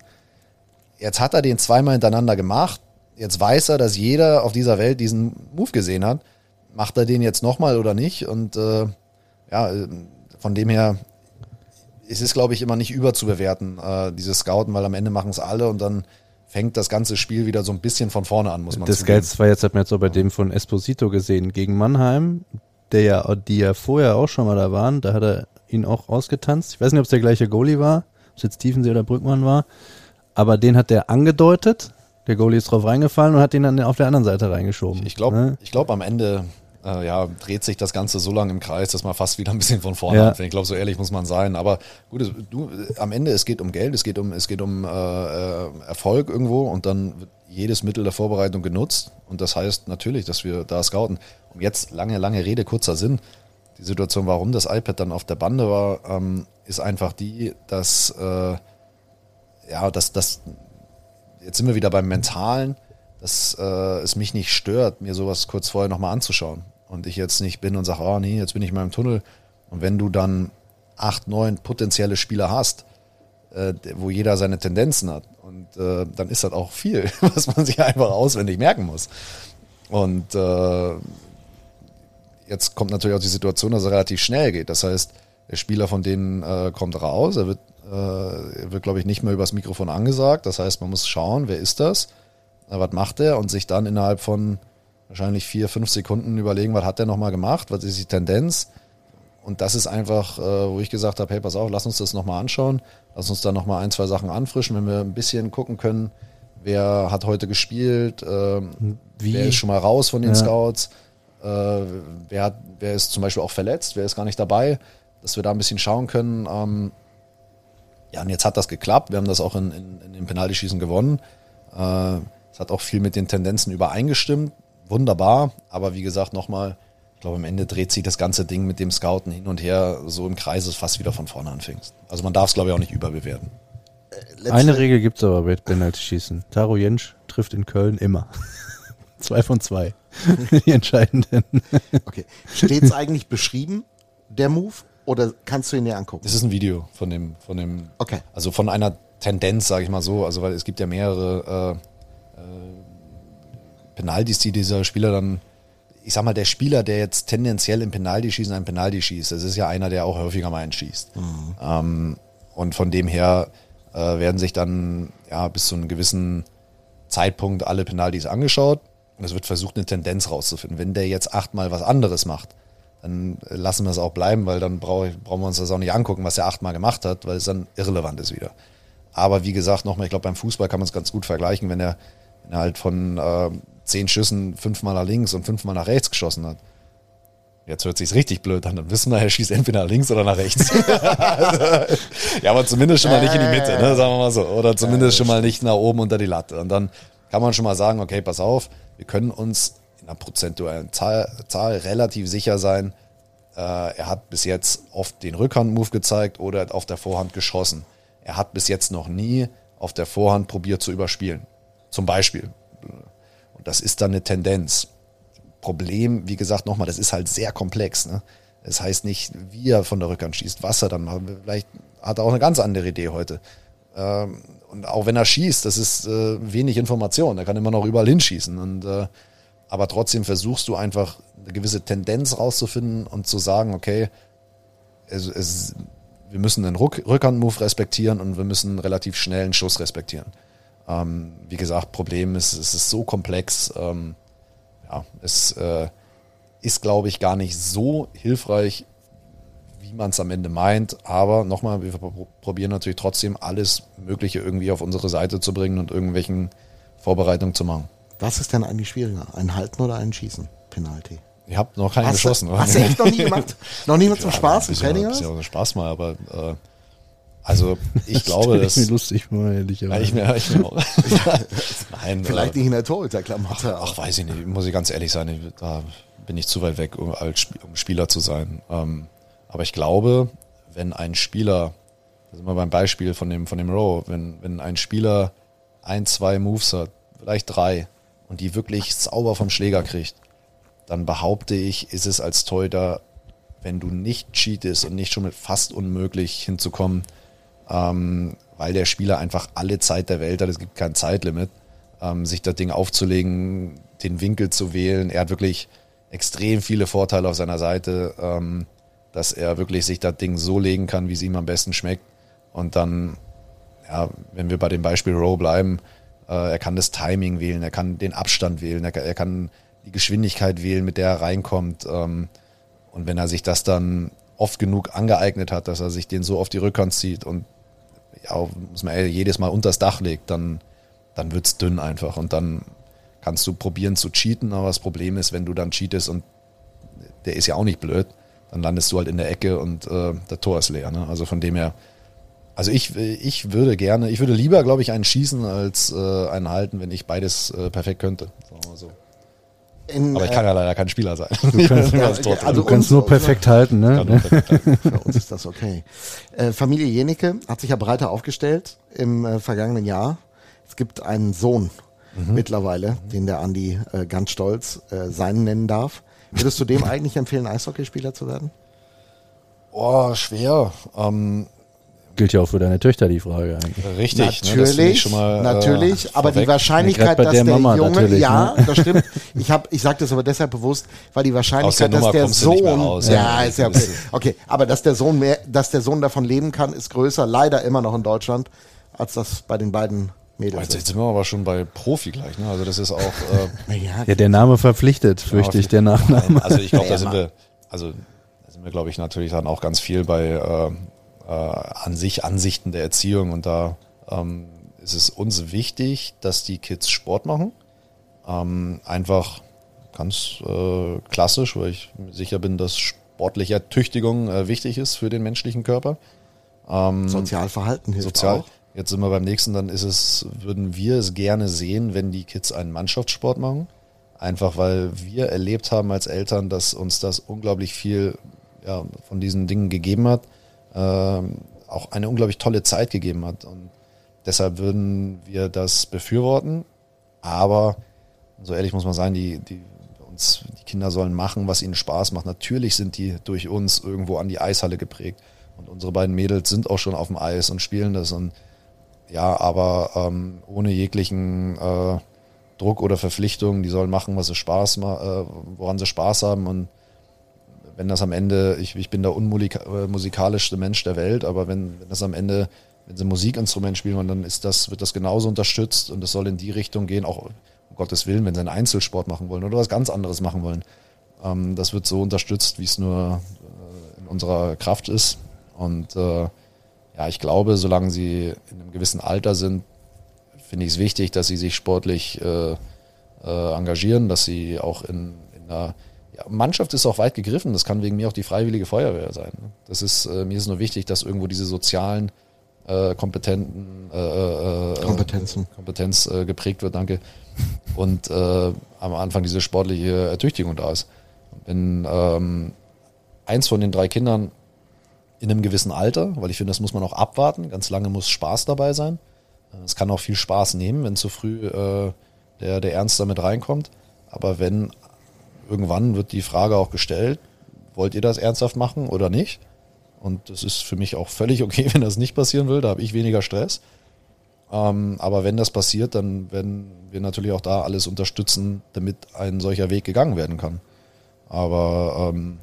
Jetzt hat er den zweimal hintereinander gemacht. Jetzt weiß er, dass jeder auf dieser Welt diesen Move gesehen hat. Macht er den jetzt nochmal oder nicht? Und äh, ja, äh, von dem her es ist, glaube ich, immer nicht überzubewerten, äh, dieses Scouten, weil am Ende machen es alle und dann fängt das ganze Spiel wieder so ein bisschen von vorne an, muss man Das zugeben. Geilste war jetzt, hat man jetzt auch bei dem von Esposito gesehen, gegen Mannheim, der ja, die ja vorher auch schon mal da waren, da hat er ihn auch ausgetanzt. Ich weiß nicht, ob es der gleiche Goalie war, ob es jetzt Tiefensee oder Brückmann war, aber den hat der angedeutet, der Goalie ist drauf reingefallen und hat den dann auf der anderen Seite reingeschoben. Ich glaube, Ne? ich glaube am Ende äh, ja, dreht sich das Ganze so lange im Kreis, dass man fast wieder ein bisschen von vorne Ja. anfängt. Ich glaube, so ehrlich muss man sein. Aber gut, es- du, äh, am Ende, es geht um Geld, es geht um, es geht um äh, äh, Erfolg irgendwo und dann wird jedes Mittel der Vorbereitung genutzt. Und das heißt natürlich, dass wir da scouten. Und jetzt lange, lange Rede, kurzer Sinn. Die Situation, warum das iPad dann auf der Bande war, ähm, ist einfach die, dass äh, ja, dass das jetzt sind wir wieder beim Mentalen, dass äh, es mich nicht stört, mir sowas kurz vorher nochmal anzuschauen. Und ich jetzt nicht bin und sage, oh nee, jetzt bin ich mal im Tunnel. Und wenn du dann acht, neun potenzielle Spieler hast, äh, wo jeder seine Tendenzen hat, und äh, dann ist das auch viel, was man sich einfach auswendig merken muss. Und äh, jetzt kommt natürlich auch die Situation, dass es relativ schnell geht. Das heißt, der Spieler von denen äh, kommt raus, er wird, er wird glaube ich, nicht mehr übers Mikrofon angesagt. Das heißt, man muss schauen, wer ist das, äh, was macht er und sich dann innerhalb von wahrscheinlich vier, fünf Sekunden überlegen, was hat der nochmal gemacht, was ist die Tendenz. Und das ist einfach, äh, wo ich gesagt habe, hey, pass auf, lass uns das nochmal anschauen, lass uns da nochmal ein, zwei Sachen anfrischen, wenn wir ein bisschen gucken können, wer hat heute gespielt, ähm, Wie? wer ist schon mal raus von den Ja. Scouts, äh, wer, hat, wer ist zum Beispiel auch verletzt, wer ist gar nicht dabei, dass wir da ein bisschen schauen können. Ähm, ja, und jetzt hat das geklappt, wir haben das auch in, in, in den Penaltyschießen gewonnen. Äh, es hat auch viel mit den Tendenzen übereingestimmt, wunderbar, aber wie gesagt, nochmal, ich glaube, am Ende dreht sich das ganze Ding mit dem Scouten hin und her so im Kreis, dass fast wieder von vorne anfängst. Also man darf es, glaube ich, auch nicht überbewerten. Letzte- Eine Regel gibt's aber bei Penalty-Schießen. Taro Jensch trifft in Köln immer. zwei von zwei. Die entscheidenden. Okay. Steht es eigentlich beschrieben, der Move oder kannst du ihn dir angucken? Das ist ein Video von dem, von dem, Okay. also von einer Tendenz, sage ich mal so, also weil es gibt ja mehrere äh, äh, Penalties, die dieser Spieler dann, ich sag mal, der Spieler, der jetzt tendenziell im Penalty-Schießen ein Penalty schießt, das ist ja einer, der auch häufiger mal einen schießt. Ähm, und von dem her äh, werden sich dann ja bis zu einem gewissen Zeitpunkt alle Penalties angeschaut und es wird versucht, eine Tendenz rauszufinden. Wenn der jetzt achtmal was anderes macht, dann lassen wir es auch bleiben, weil dann brauch, brauchen wir uns das auch nicht angucken, was er achtmal gemacht hat, weil es dann irrelevant ist wieder. Aber wie gesagt, nochmal, ich glaube, beim Fußball kann man es ganz gut vergleichen, wenn er, wenn er halt von äh, zehn Schüssen fünfmal nach links und fünfmal nach rechts geschossen hat. Jetzt hört sich's richtig blöd an. Dann wissen wir, er schießt entweder nach links oder nach rechts. ja, aber zumindest schon mal nicht in die Mitte, ne, sagen wir mal so. Oder zumindest schon mal nicht nach oben unter die Latte. Und dann kann man schon mal sagen, okay, pass auf, wir können uns in einer prozentuellen Zahl, Zahl relativ sicher sein, äh, er hat bis jetzt oft den Rückhandmove gezeigt oder auf der Vorhand geschossen. Er hat bis jetzt noch nie auf der Vorhand probiert zu überspielen. Zum Beispiel. Und das ist dann eine Tendenz. Problem, wie gesagt, nochmal, das ist halt sehr komplex. Ne? Das heißt nicht, wie er von der Rückhand schießt, was er dann macht. Vielleicht hat er auch eine ganz andere Idee heute. Ähm, und auch wenn er schießt, das ist äh, wenig Information. Er kann immer noch überall hinschießen. Und, äh, aber trotzdem versuchst du einfach eine gewisse Tendenz rauszufinden und zu sagen, okay, es, es, wir müssen den Ruck, Rückhandmove respektieren und wir müssen einen relativ schnellen Schuss respektieren. Ähm, wie gesagt, Problem ist, es ist so komplex. Ähm, ja, es äh, ist, glaube ich, gar nicht so hilfreich, wie man es am Ende meint. Aber nochmal, wir pro- probieren natürlich trotzdem alles Mögliche irgendwie auf unsere Seite zu bringen und irgendwelchen Vorbereitungen zu machen. Was ist denn eigentlich schwieriger? Ein Halten oder ein Schießen? Penalty. Ich habe noch keinen Hast, geschossen. du, hast du echt noch nie gemacht? Noch nie mal zum Spaß im Ist Training? ist oder ja auch Spaß mal, aber äh, also ich glaube, Stell dass ich mir lustig vor, ehrlicherweise. Ja, ich mir, ich mir auch. Nein, Vielleicht äh, nicht in der Torhüterklamotte. Ach, weiß ich nicht, muss ich ganz ehrlich sein, ich- da bin ich zu weit weg, um, als um Spieler zu sein. Ähm, aber ich glaube, wenn ein Spieler, da sind wir beim Beispiel von dem, von dem Row, wenn, wenn ein Spieler ein, zwei Moves hat, vielleicht drei, und die wirklich sauber vom Schläger kriegt, dann behaupte ich, ist es als Torhüter, wenn du nicht cheatest und nicht schon mit fast unmöglich hinzukommen, ähm, weil der Spieler einfach alle Zeit der Welt hat, es gibt kein Zeitlimit, ähm, sich das Ding aufzulegen, den Winkel zu wählen. Er hat wirklich extrem viele Vorteile auf seiner Seite, ähm, dass er wirklich sich das Ding so legen kann, wie es ihm am besten schmeckt. Und dann, ja, wenn wir bei dem Beispiel Row bleiben, er kann das Timing wählen, er kann den Abstand wählen, er kann, die Geschwindigkeit wählen, mit der er reinkommt. Ähm, und wenn er sich das dann oft genug angeeignet hat, dass er sich den so auf die Rückhand zieht und ja, muss man jedes Mal unters Dach legt, dann, dann wird's dünn einfach. Und dann kannst du probieren zu cheaten, aber das Problem ist, wenn du dann cheatest und der ist ja auch nicht blöd, dann landest du halt in der Ecke und äh, der Tor ist leer. Ne? Also von dem her, also ich, ich würde gerne, ich würde lieber, glaube ich, einen schießen als äh, einen halten, wenn ich beides äh, perfekt könnte. Sagen wir mal so. In, Aber ich äh, kann ja leider kein Spieler sein. Du kannst, Ja, also du kannst uns- nur perfekt halten, ne? Nur perfekt sein. Für uns ist das okay. Äh, Familie Jenecke hat sich ja breiter aufgestellt im äh, vergangenen Jahr. Es gibt einen Sohn Mhm. mittlerweile, den der Andi äh, ganz stolz äh, seinen nennen darf. Würdest du dem eigentlich empfehlen, Eishockeyspieler zu werden? Oh, schwer. Ähm, Gilt ja auch für deine Töchter die Frage eigentlich. richtig. ne, Natürlich, ich schon mal, natürlich, äh, aber die. Wahrscheinlichkeit, Ja, dass der der, Mama Junge, natürlich, ja, ne? das stimmt. Ich habe, ich sage das aber deshalb bewusst, weil die Aus der Wahrscheinlichkeit, dass der Sohn, raus, ja, ja. ist ja okay, okay, aber dass der Sohn mehr, dass der Sohn davon leben kann, ist größer, leider immer noch in Deutschland, als das bei den beiden Mädels Jetzt, jetzt sind wir aber schon bei Profi gleich. Ne? Also das ist auch. Äh, Ja, der Name verpflichtet, fürchte ich, der Nachname. Also ich glaube, da sind wir, also da sind wir, glaube ich, natürlich dann auch ganz viel bei äh, äh, an sich Ansichten der Erziehung und da ähm, ist es uns wichtig, dass die Kids Sport machen. Ähm, einfach ganz äh, klassisch, weil ich sicher bin, dass sportliche Ertüchtigung äh, wichtig ist für den menschlichen Körper. Sozialverhalten hilft Sozial. auch. Jetzt sind wir beim nächsten, dann ist es, würden wir es gerne sehen, wenn die Kids einen Mannschaftssport machen. Einfach weil wir erlebt haben als Eltern, dass uns das unglaublich viel ja, von diesen Dingen gegeben hat. Ähm, auch eine unglaublich tolle Zeit gegeben hat. Und deshalb würden wir das befürworten. Aber so ehrlich muss man sein, die, die, uns, die Kinder sollen machen, was ihnen Spaß macht. Natürlich sind die durch uns irgendwo an die Eishalle geprägt. Und unsere beiden Mädels sind auch schon auf dem Eis und spielen das. Und ja, aber ähm, ohne jeglichen äh, Druck oder Verpflichtung. Die sollen machen, was sie Spaß äh, woran sie Spaß haben. Und wenn das am Ende, ich, ich bin der unmusikalischste Mensch der Welt, aber wenn, wenn das am Ende, wenn sie ein Musikinstrument spielen, dann ist das, wird das genauso unterstützt und es soll in die Richtung gehen, auch um Gottes Willen, wenn sie einen Einzelsport machen wollen oder was ganz anderes machen wollen. Ähm, das wird so unterstützt, wie es nur äh, in unserer Kraft ist. Und äh, ja, ich glaube, solange sie in einem gewissen Alter sind, finde ich es wichtig, dass sie sich sportlich äh, äh, engagieren, dass sie auch in, in einer ja, Mannschaft ist auch weit gegriffen. Das kann wegen mir auch die Freiwillige Feuerwehr sein. Das ist äh, mir ist nur wichtig, dass irgendwo diese sozialen äh, kompetenten äh, äh, äh Kompetenzen Kompetenz äh, geprägt wird. Danke. Und am Anfang diese sportliche Ertüchtigung da ist. Wenn ähm, eins von den drei Kindern in einem gewissen Alter, weil ich finde, das muss man auch abwarten. Ganz lange muss Spaß dabei sein. Es kann auch viel Spaß nehmen, wenn zu früh der, der Ernst damit reinkommt. Aber wenn irgendwann wird die Frage auch gestellt, wollt ihr das ernsthaft machen oder nicht? Und das ist für mich auch völlig okay, wenn das nicht passieren will. Da habe ich weniger Stress. Ähm, aber wenn das passiert, dann werden wir natürlich auch da alles unterstützen, damit ein solcher Weg gegangen werden kann. Aber ähm,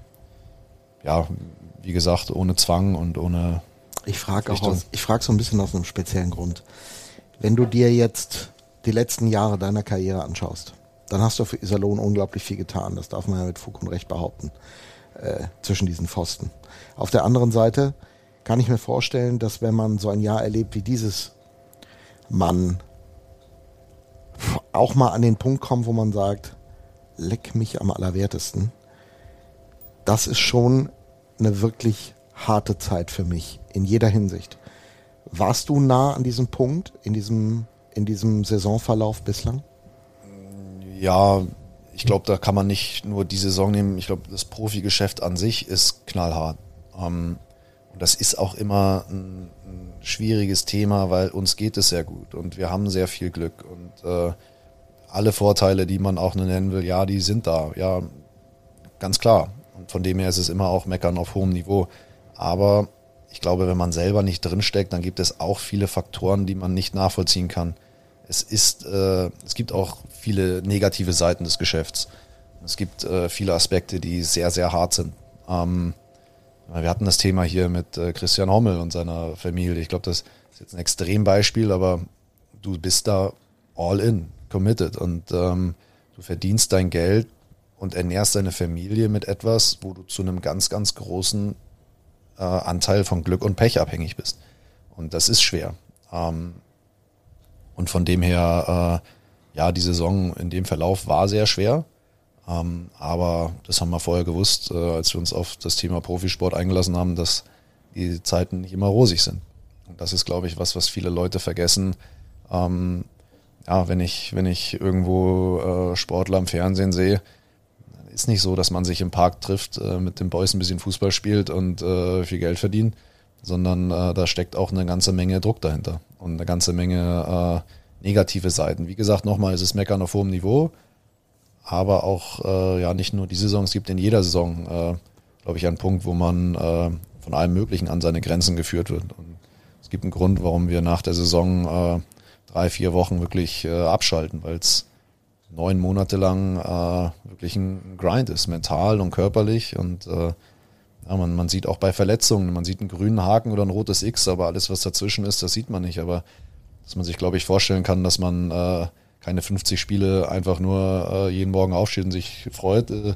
ja, wie gesagt, ohne Zwang und ohne. Ich frage auch, aus, ich frage so ein bisschen aus einem speziellen Grund. Wenn du dir jetzt die letzten Jahre deiner Karriere anschaust, dann hast du für Iserlohn unglaublich viel getan. Das darf man ja mit Fug und Recht behaupten. Äh, zwischen diesen Pfosten. Auf der anderen Seite kann ich mir vorstellen, dass wenn man so ein Jahr erlebt wie dieses, man auch mal an den Punkt kommt, wo man sagt, leck mich am allerwertesten. Das ist schon eine wirklich harte Zeit für mich in jeder Hinsicht. Warst du nah an diesem Punkt in diesem, in diesem Saisonverlauf bislang? Ja, ich glaube, da kann man nicht nur die Saison nehmen. Ich glaube, das Profigeschäft an sich ist knallhart. Ähm, und das ist auch immer ein, ein, schwieriges Thema, weil uns geht es sehr gut und wir haben sehr viel Glück und äh, alle Vorteile, die man auch nennen will, ja, die sind da. Ja, ganz klar. Und von dem her ist es immer auch Meckern auf hohem Niveau. Aber ich glaube, wenn man selber nicht drinsteckt, dann gibt es auch viele Faktoren, die man nicht nachvollziehen kann. Es ist, äh, es gibt auch viele negative Seiten des Geschäfts. Es gibt äh, viele Aspekte, die sehr, sehr hart sind. Ähm, wir hatten das Thema hier mit äh, Christian Hommel und seiner Familie. Ich glaube, das ist jetzt ein Extrembeispiel, aber du bist da all in, committed und ähm, du verdienst dein Geld und ernährst deine Familie mit etwas, wo du zu einem ganz, ganz großen äh, Anteil von Glück und Pech abhängig bist. Und das ist schwer. Ähm, und von dem her, äh, ja, die Saison in dem Verlauf war sehr schwer. Ähm, aber das haben wir vorher gewusst, äh, als wir uns auf das Thema Profisport eingelassen haben, dass die Zeiten nicht immer rosig sind. Und das ist, glaube ich, was, was viele Leute vergessen. Ähm, ja, wenn ich, wenn ich irgendwo äh, Sportler im Fernsehen sehe, ist nicht so, dass man sich im Park trifft, äh, mit den Boys ein bisschen Fußball spielt und äh, viel Geld verdient, sondern äh, da steckt auch eine ganze Menge Druck dahinter und eine ganze Menge äh, negative Seiten. Wie gesagt, nochmal, es ist Meckern auf hohem Niveau, aber auch äh, ja nicht nur die Saison, es gibt in jeder Saison, äh, glaube ich, einen Punkt, wo man äh, von allem Möglichen an seine Grenzen geführt wird. Und es gibt einen Grund, warum wir nach der Saison äh, drei, vier Wochen wirklich äh, abschalten, weil es neun Monate lang wirklich ein Grind ist, mental und körperlich. Und ja, man, man sieht auch bei Verletzungen, man sieht einen grünen Haken oder ein rotes X, aber alles, was dazwischen ist, das sieht man nicht. Aber dass man sich, glaube ich, vorstellen kann, dass man äh, keine 50 Spiele einfach nur äh, jeden Morgen aufsteht und sich freut äh,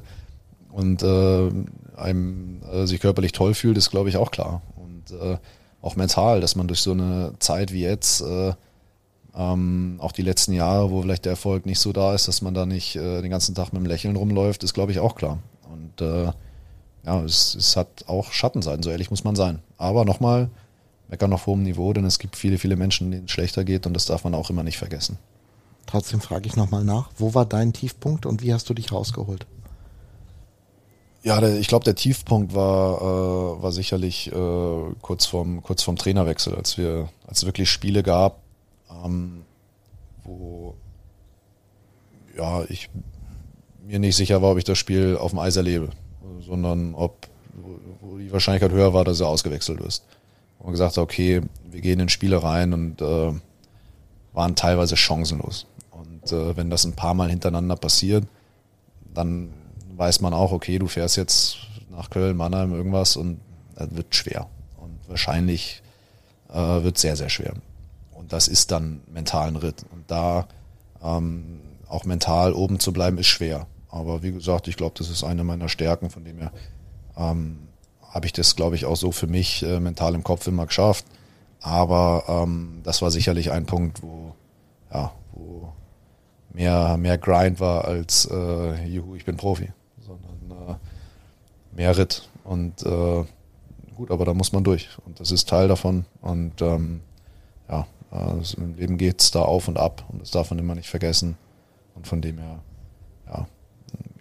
und äh, einem äh, sich körperlich toll fühlt, ist, glaube ich, auch klar. Und äh, auch mental, dass man durch so eine Zeit wie jetzt äh, ähm, auch die letzten Jahre, wo vielleicht der Erfolg nicht so da ist, dass man da nicht äh, den ganzen Tag mit dem Lächeln rumläuft, ist, glaube ich, auch klar. Und äh, ja, es, es hat auch Schattenseiten, so ehrlich muss man sein. Aber nochmal, meckern auf hohem Niveau, denn es gibt viele, viele Menschen, denen es schlechter geht und das darf man auch immer nicht vergessen. Trotzdem frage ich nochmal nach, wo war dein Tiefpunkt und wie hast du dich rausgeholt? Ja, der, ich glaube, der Tiefpunkt war, äh, war sicherlich äh, kurz vorm, kurz vorm Trainerwechsel, als wir, als es wirklich Spiele gab, ähm, wo ja, ich mir nicht sicher war, ob ich das Spiel auf dem Eis erlebe, sondern ob wo die Wahrscheinlichkeit höher war, dass er ausgewechselt wirst. Und gesagt, okay, wir gehen in Spiele rein und äh, waren teilweise chancenlos. Und äh, wenn das ein paar Mal hintereinander passiert, dann weiß man auch, okay, du fährst jetzt nach Köln, Mannheim, irgendwas und das wird schwer. Und wahrscheinlich äh, wird sehr, sehr schwer. Und das ist dann mental ein Ritt. Und da ähm, auch mental oben zu bleiben, ist schwer. Aber wie gesagt, ich glaube, das ist eine meiner Stärken, von dem her ähm, habe ich das, glaube ich, auch so für mich äh, mental im Kopf immer geschafft. Aber ähm, das war sicherlich ein Punkt, wo, ja, wo mehr, mehr Grind war als äh, Juhu, ich bin Profi, sondern äh, mehr Ritt. Und äh, gut, aber da muss man durch. Und das ist Teil davon. Und ähm, ja, also im Leben geht's da auf und ab und das darf man immer nicht vergessen. Und von dem her,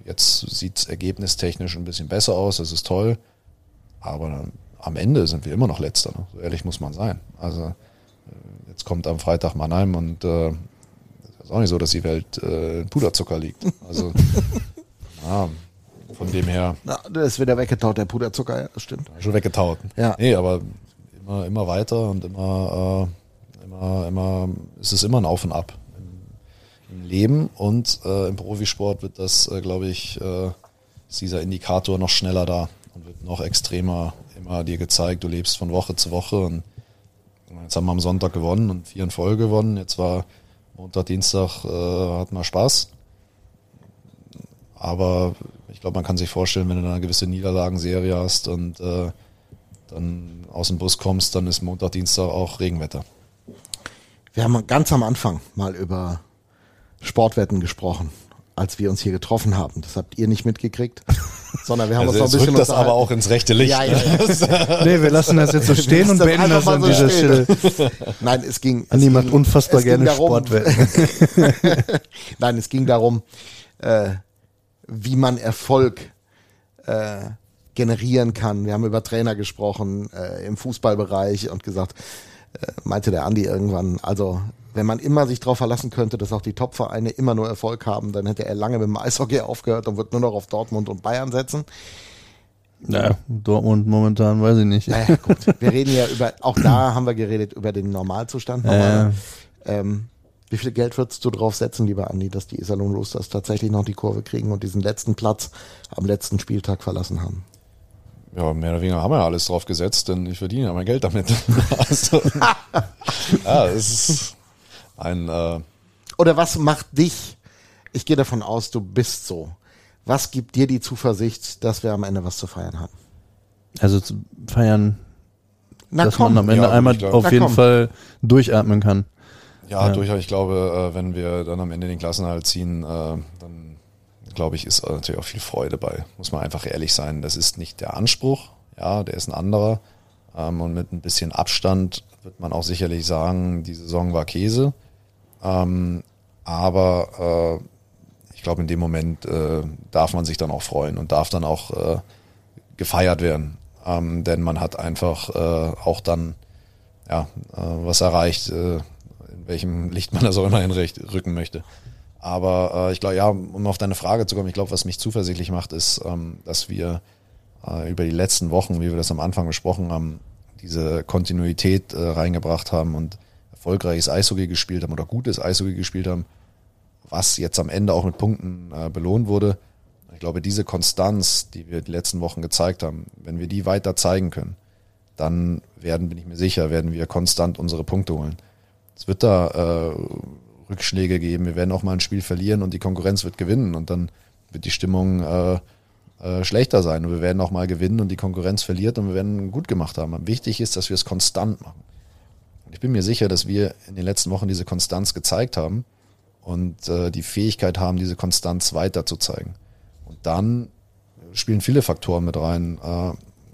jetzt sieht's ergebnistechnisch ein bisschen besser aus, das ist toll. Aber am Ende sind wir immer noch Letzter, ne? so ehrlich muss man sein. Also äh, jetzt kommt am Freitag Mannheim und äh, ist auch nicht so, dass die Welt äh, in Puderzucker liegt. Also ja, von dem her. Na, der ist wieder weggetaut, der Puderzucker, ja, das stimmt. Schon weggetaut. Ja. Nee, aber immer, immer weiter und immer, äh, immer, immer, ist es immer ein Auf und Ab Leben und äh, im Profisport wird das, äh, glaube ich, äh, ist dieser Indikator noch schneller da und wird noch extremer immer dir gezeigt. Du lebst von Woche zu Woche und jetzt haben wir am Sonntag gewonnen und vier in Folge gewonnen. Jetzt war Montag, Dienstag, äh, hat mal Spaß. Aber ich glaube, man kann sich vorstellen, wenn du eine gewisse Niederlagenserie hast und äh, dann aus dem Bus kommst, dann ist Montag, Dienstag auch Regenwetter. Wir haben ganz am Anfang mal über Sportwetten gesprochen, als wir uns hier getroffen haben. Das habt ihr nicht mitgekriegt, sondern wir haben Also uns noch ein bisschen das aber auch ins rechte Licht. Ja, ja, ne? ja. Nee, wir lassen das jetzt so stehen und beenden das an so dieser. Stelle. Nein, es ging. Macht ging- unfassbar gerne darum- Sportwetten. Nein, es ging darum, äh, wie man Erfolg äh, generieren kann. Wir haben über Trainer gesprochen äh, im Fußballbereich und gesagt, äh, meinte der Andi irgendwann, also wenn man immer sich darauf verlassen könnte, dass auch die Top-Vereine immer nur Erfolg haben, dann hätte er lange mit dem Eishockey aufgehört und wird nur noch auf Dortmund und Bayern setzen. Ja, Dortmund momentan weiß ich nicht. Naja, gut. Wir reden ja über, auch da haben wir geredet über den Normalzustand. Ja. Ähm, wie viel Geld würdest du drauf setzen, lieber Andi, dass die Iserlohn Roosters tatsächlich noch die Kurve kriegen und diesen letzten Platz am letzten Spieltag verlassen haben? Ja, mehr oder weniger haben wir ja alles drauf gesetzt, denn ich verdiene ja mein Geld damit. also, ja, es ist ein, äh, Oder was macht dich, ich gehe davon aus, du bist so, was gibt dir die Zuversicht, dass wir am Ende was zu feiern haben? Also zu feiern, Na dass komm, man am Ende Ja, einmal auf Na jeden komm. Fall durchatmen kann. ja, Ja. durchaus, ich glaube, äh, wenn wir dann am Ende den Klassenhalt ziehen, äh, dann glaube ich, ist natürlich auch viel Freude bei. Muss man einfach ehrlich sein. Das ist nicht der Anspruch, ja, der ist ein anderer. Ähm, und mit ein bisschen Abstand wird man auch sicherlich sagen, die Saison war Käse. Ähm, aber äh, ich glaube, in dem Moment äh, darf man sich dann auch freuen und darf dann auch äh, gefeiert werden. Ähm, denn man hat einfach äh, auch dann ja, äh, was erreicht, äh, in welchem Licht man das auch immer hinrücken möchte. Aber ich glaube, ja, um auf deine Frage zu kommen, ich glaube, was mich zuversichtlich macht, ist, ähm, dass wir über die letzten Wochen, wie wir das am Anfang besprochen haben, diese Kontinuität äh, reingebracht haben und erfolgreiches Eishockey gespielt haben oder gutes Eishockey gespielt haben, was jetzt am Ende auch mit Punkten äh, belohnt wurde. Ich glaube, diese Konstanz, die wir die letzten Wochen gezeigt haben, wenn wir die weiter zeigen können, dann werden, bin ich mir sicher, werden wir konstant unsere Punkte holen. Es wird da äh, Rückschläge geben, wir werden auch mal ein Spiel verlieren und die Konkurrenz wird gewinnen und dann wird die Stimmung äh, äh, schlechter sein und wir werden auch mal gewinnen und die Konkurrenz verliert und wir werden gut gemacht haben. Wichtig ist, dass wir es konstant machen. Ich bin mir sicher, dass wir in den letzten Wochen diese Konstanz gezeigt haben und äh, die Fähigkeit haben, diese Konstanz weiter zu zeigen. Und dann spielen viele Faktoren mit rein. Äh,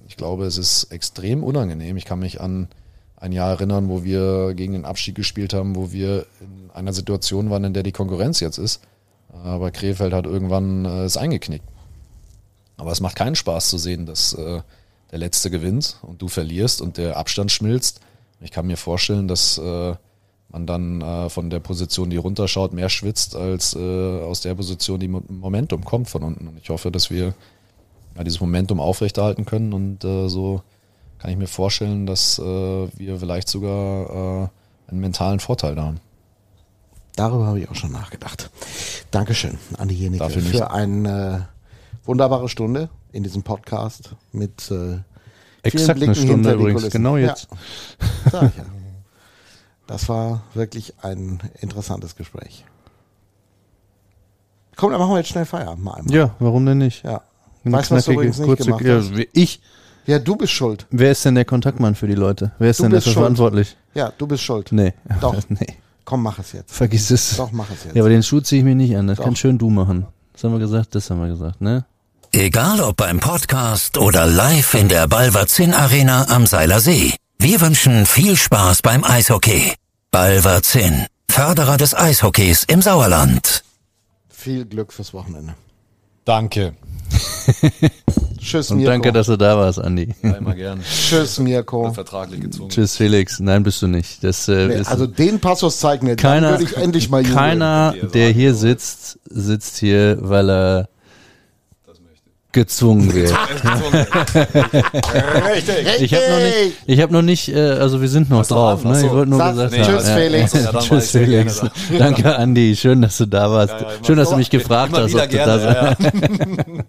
ich glaube, es ist extrem unangenehm. Ich kann mich an ein Jahr erinnern, wo wir gegen den Abstieg gespielt haben, wo wir in einer Situation waren, in der die Konkurrenz jetzt ist. Aber Krefeld hat irgendwann äh, es eingeknickt. Aber es macht keinen Spaß zu sehen, dass äh, der Letzte gewinnt und du verlierst und der Abstand schmilzt. Ich kann mir vorstellen, dass äh, man dann äh, von der Position, die runterschaut, mehr schwitzt als äh, aus der Position, die Mo- Momentum kommt von unten. Und ich hoffe, dass wir ja, dieses Momentum aufrechterhalten können und äh, so kann ich mir vorstellen, dass äh, wir vielleicht sogar äh, einen mentalen Vorteil da haben. Darüber habe ich auch schon nachgedacht. Dankeschön an diejenige Dafür nicht. für eine äh, wunderbare Stunde in diesem Podcast mit äh, Exakt Blicken eine Stunde übrigens, Kulissen. genau jetzt. Ja, ja. Das war wirklich ein interessantes Gespräch. Komm, dann machen wir jetzt schnell Feierabend mal einmal. Ja, warum denn nicht? Ja. Eine Weißt du, was du übrigens nicht kurze, gemacht ja, hast? wie- ich. Ja, du bist schuld. Wer ist denn der Kontaktmann für die Leute? Wer ist Du denn dafür schuld. verantwortlich? Ja, du bist schuld. Nee. Doch. nee. Komm, mach es jetzt. Vergiss es. Doch, mach es jetzt. Ja, aber den Schuh ziehe ich mir nicht an. Das Doch. kann schön du machen. Das haben wir gesagt, das haben wir gesagt, ne? Egal ob beim Podcast oder live in der Balverzin Arena am Seiler See. Wir wünschen viel Spaß beim Eishockey. Balverzin, Förderer des Eishockeys im Sauerland. Viel Glück fürs Wochenende. Danke. Tschüss, Und Mirko. danke, dass du da warst, Andi. Einmal gern. Tschüss, Mirko. Vertraglich gezwungen. Tschüss, Felix. Nein, bist du nicht. Das äh, Nee, also den Passus zeigen wir. Dann keiner, endlich mal keiner, der hier sitzt, sitzt hier, weil er gezwungen wird. Richtig. Ich habe noch nicht, ich habe noch nicht, äh, also wir sind noch drauf. Ne? so. Ich wollte nur Sag gesagt tschüss, haben. ja. Felix. Ja, Tschüss, Felix. Danke, Andi. Schön, dass du da warst. Ja, Schön, dass du mich gefragt hast, ob du da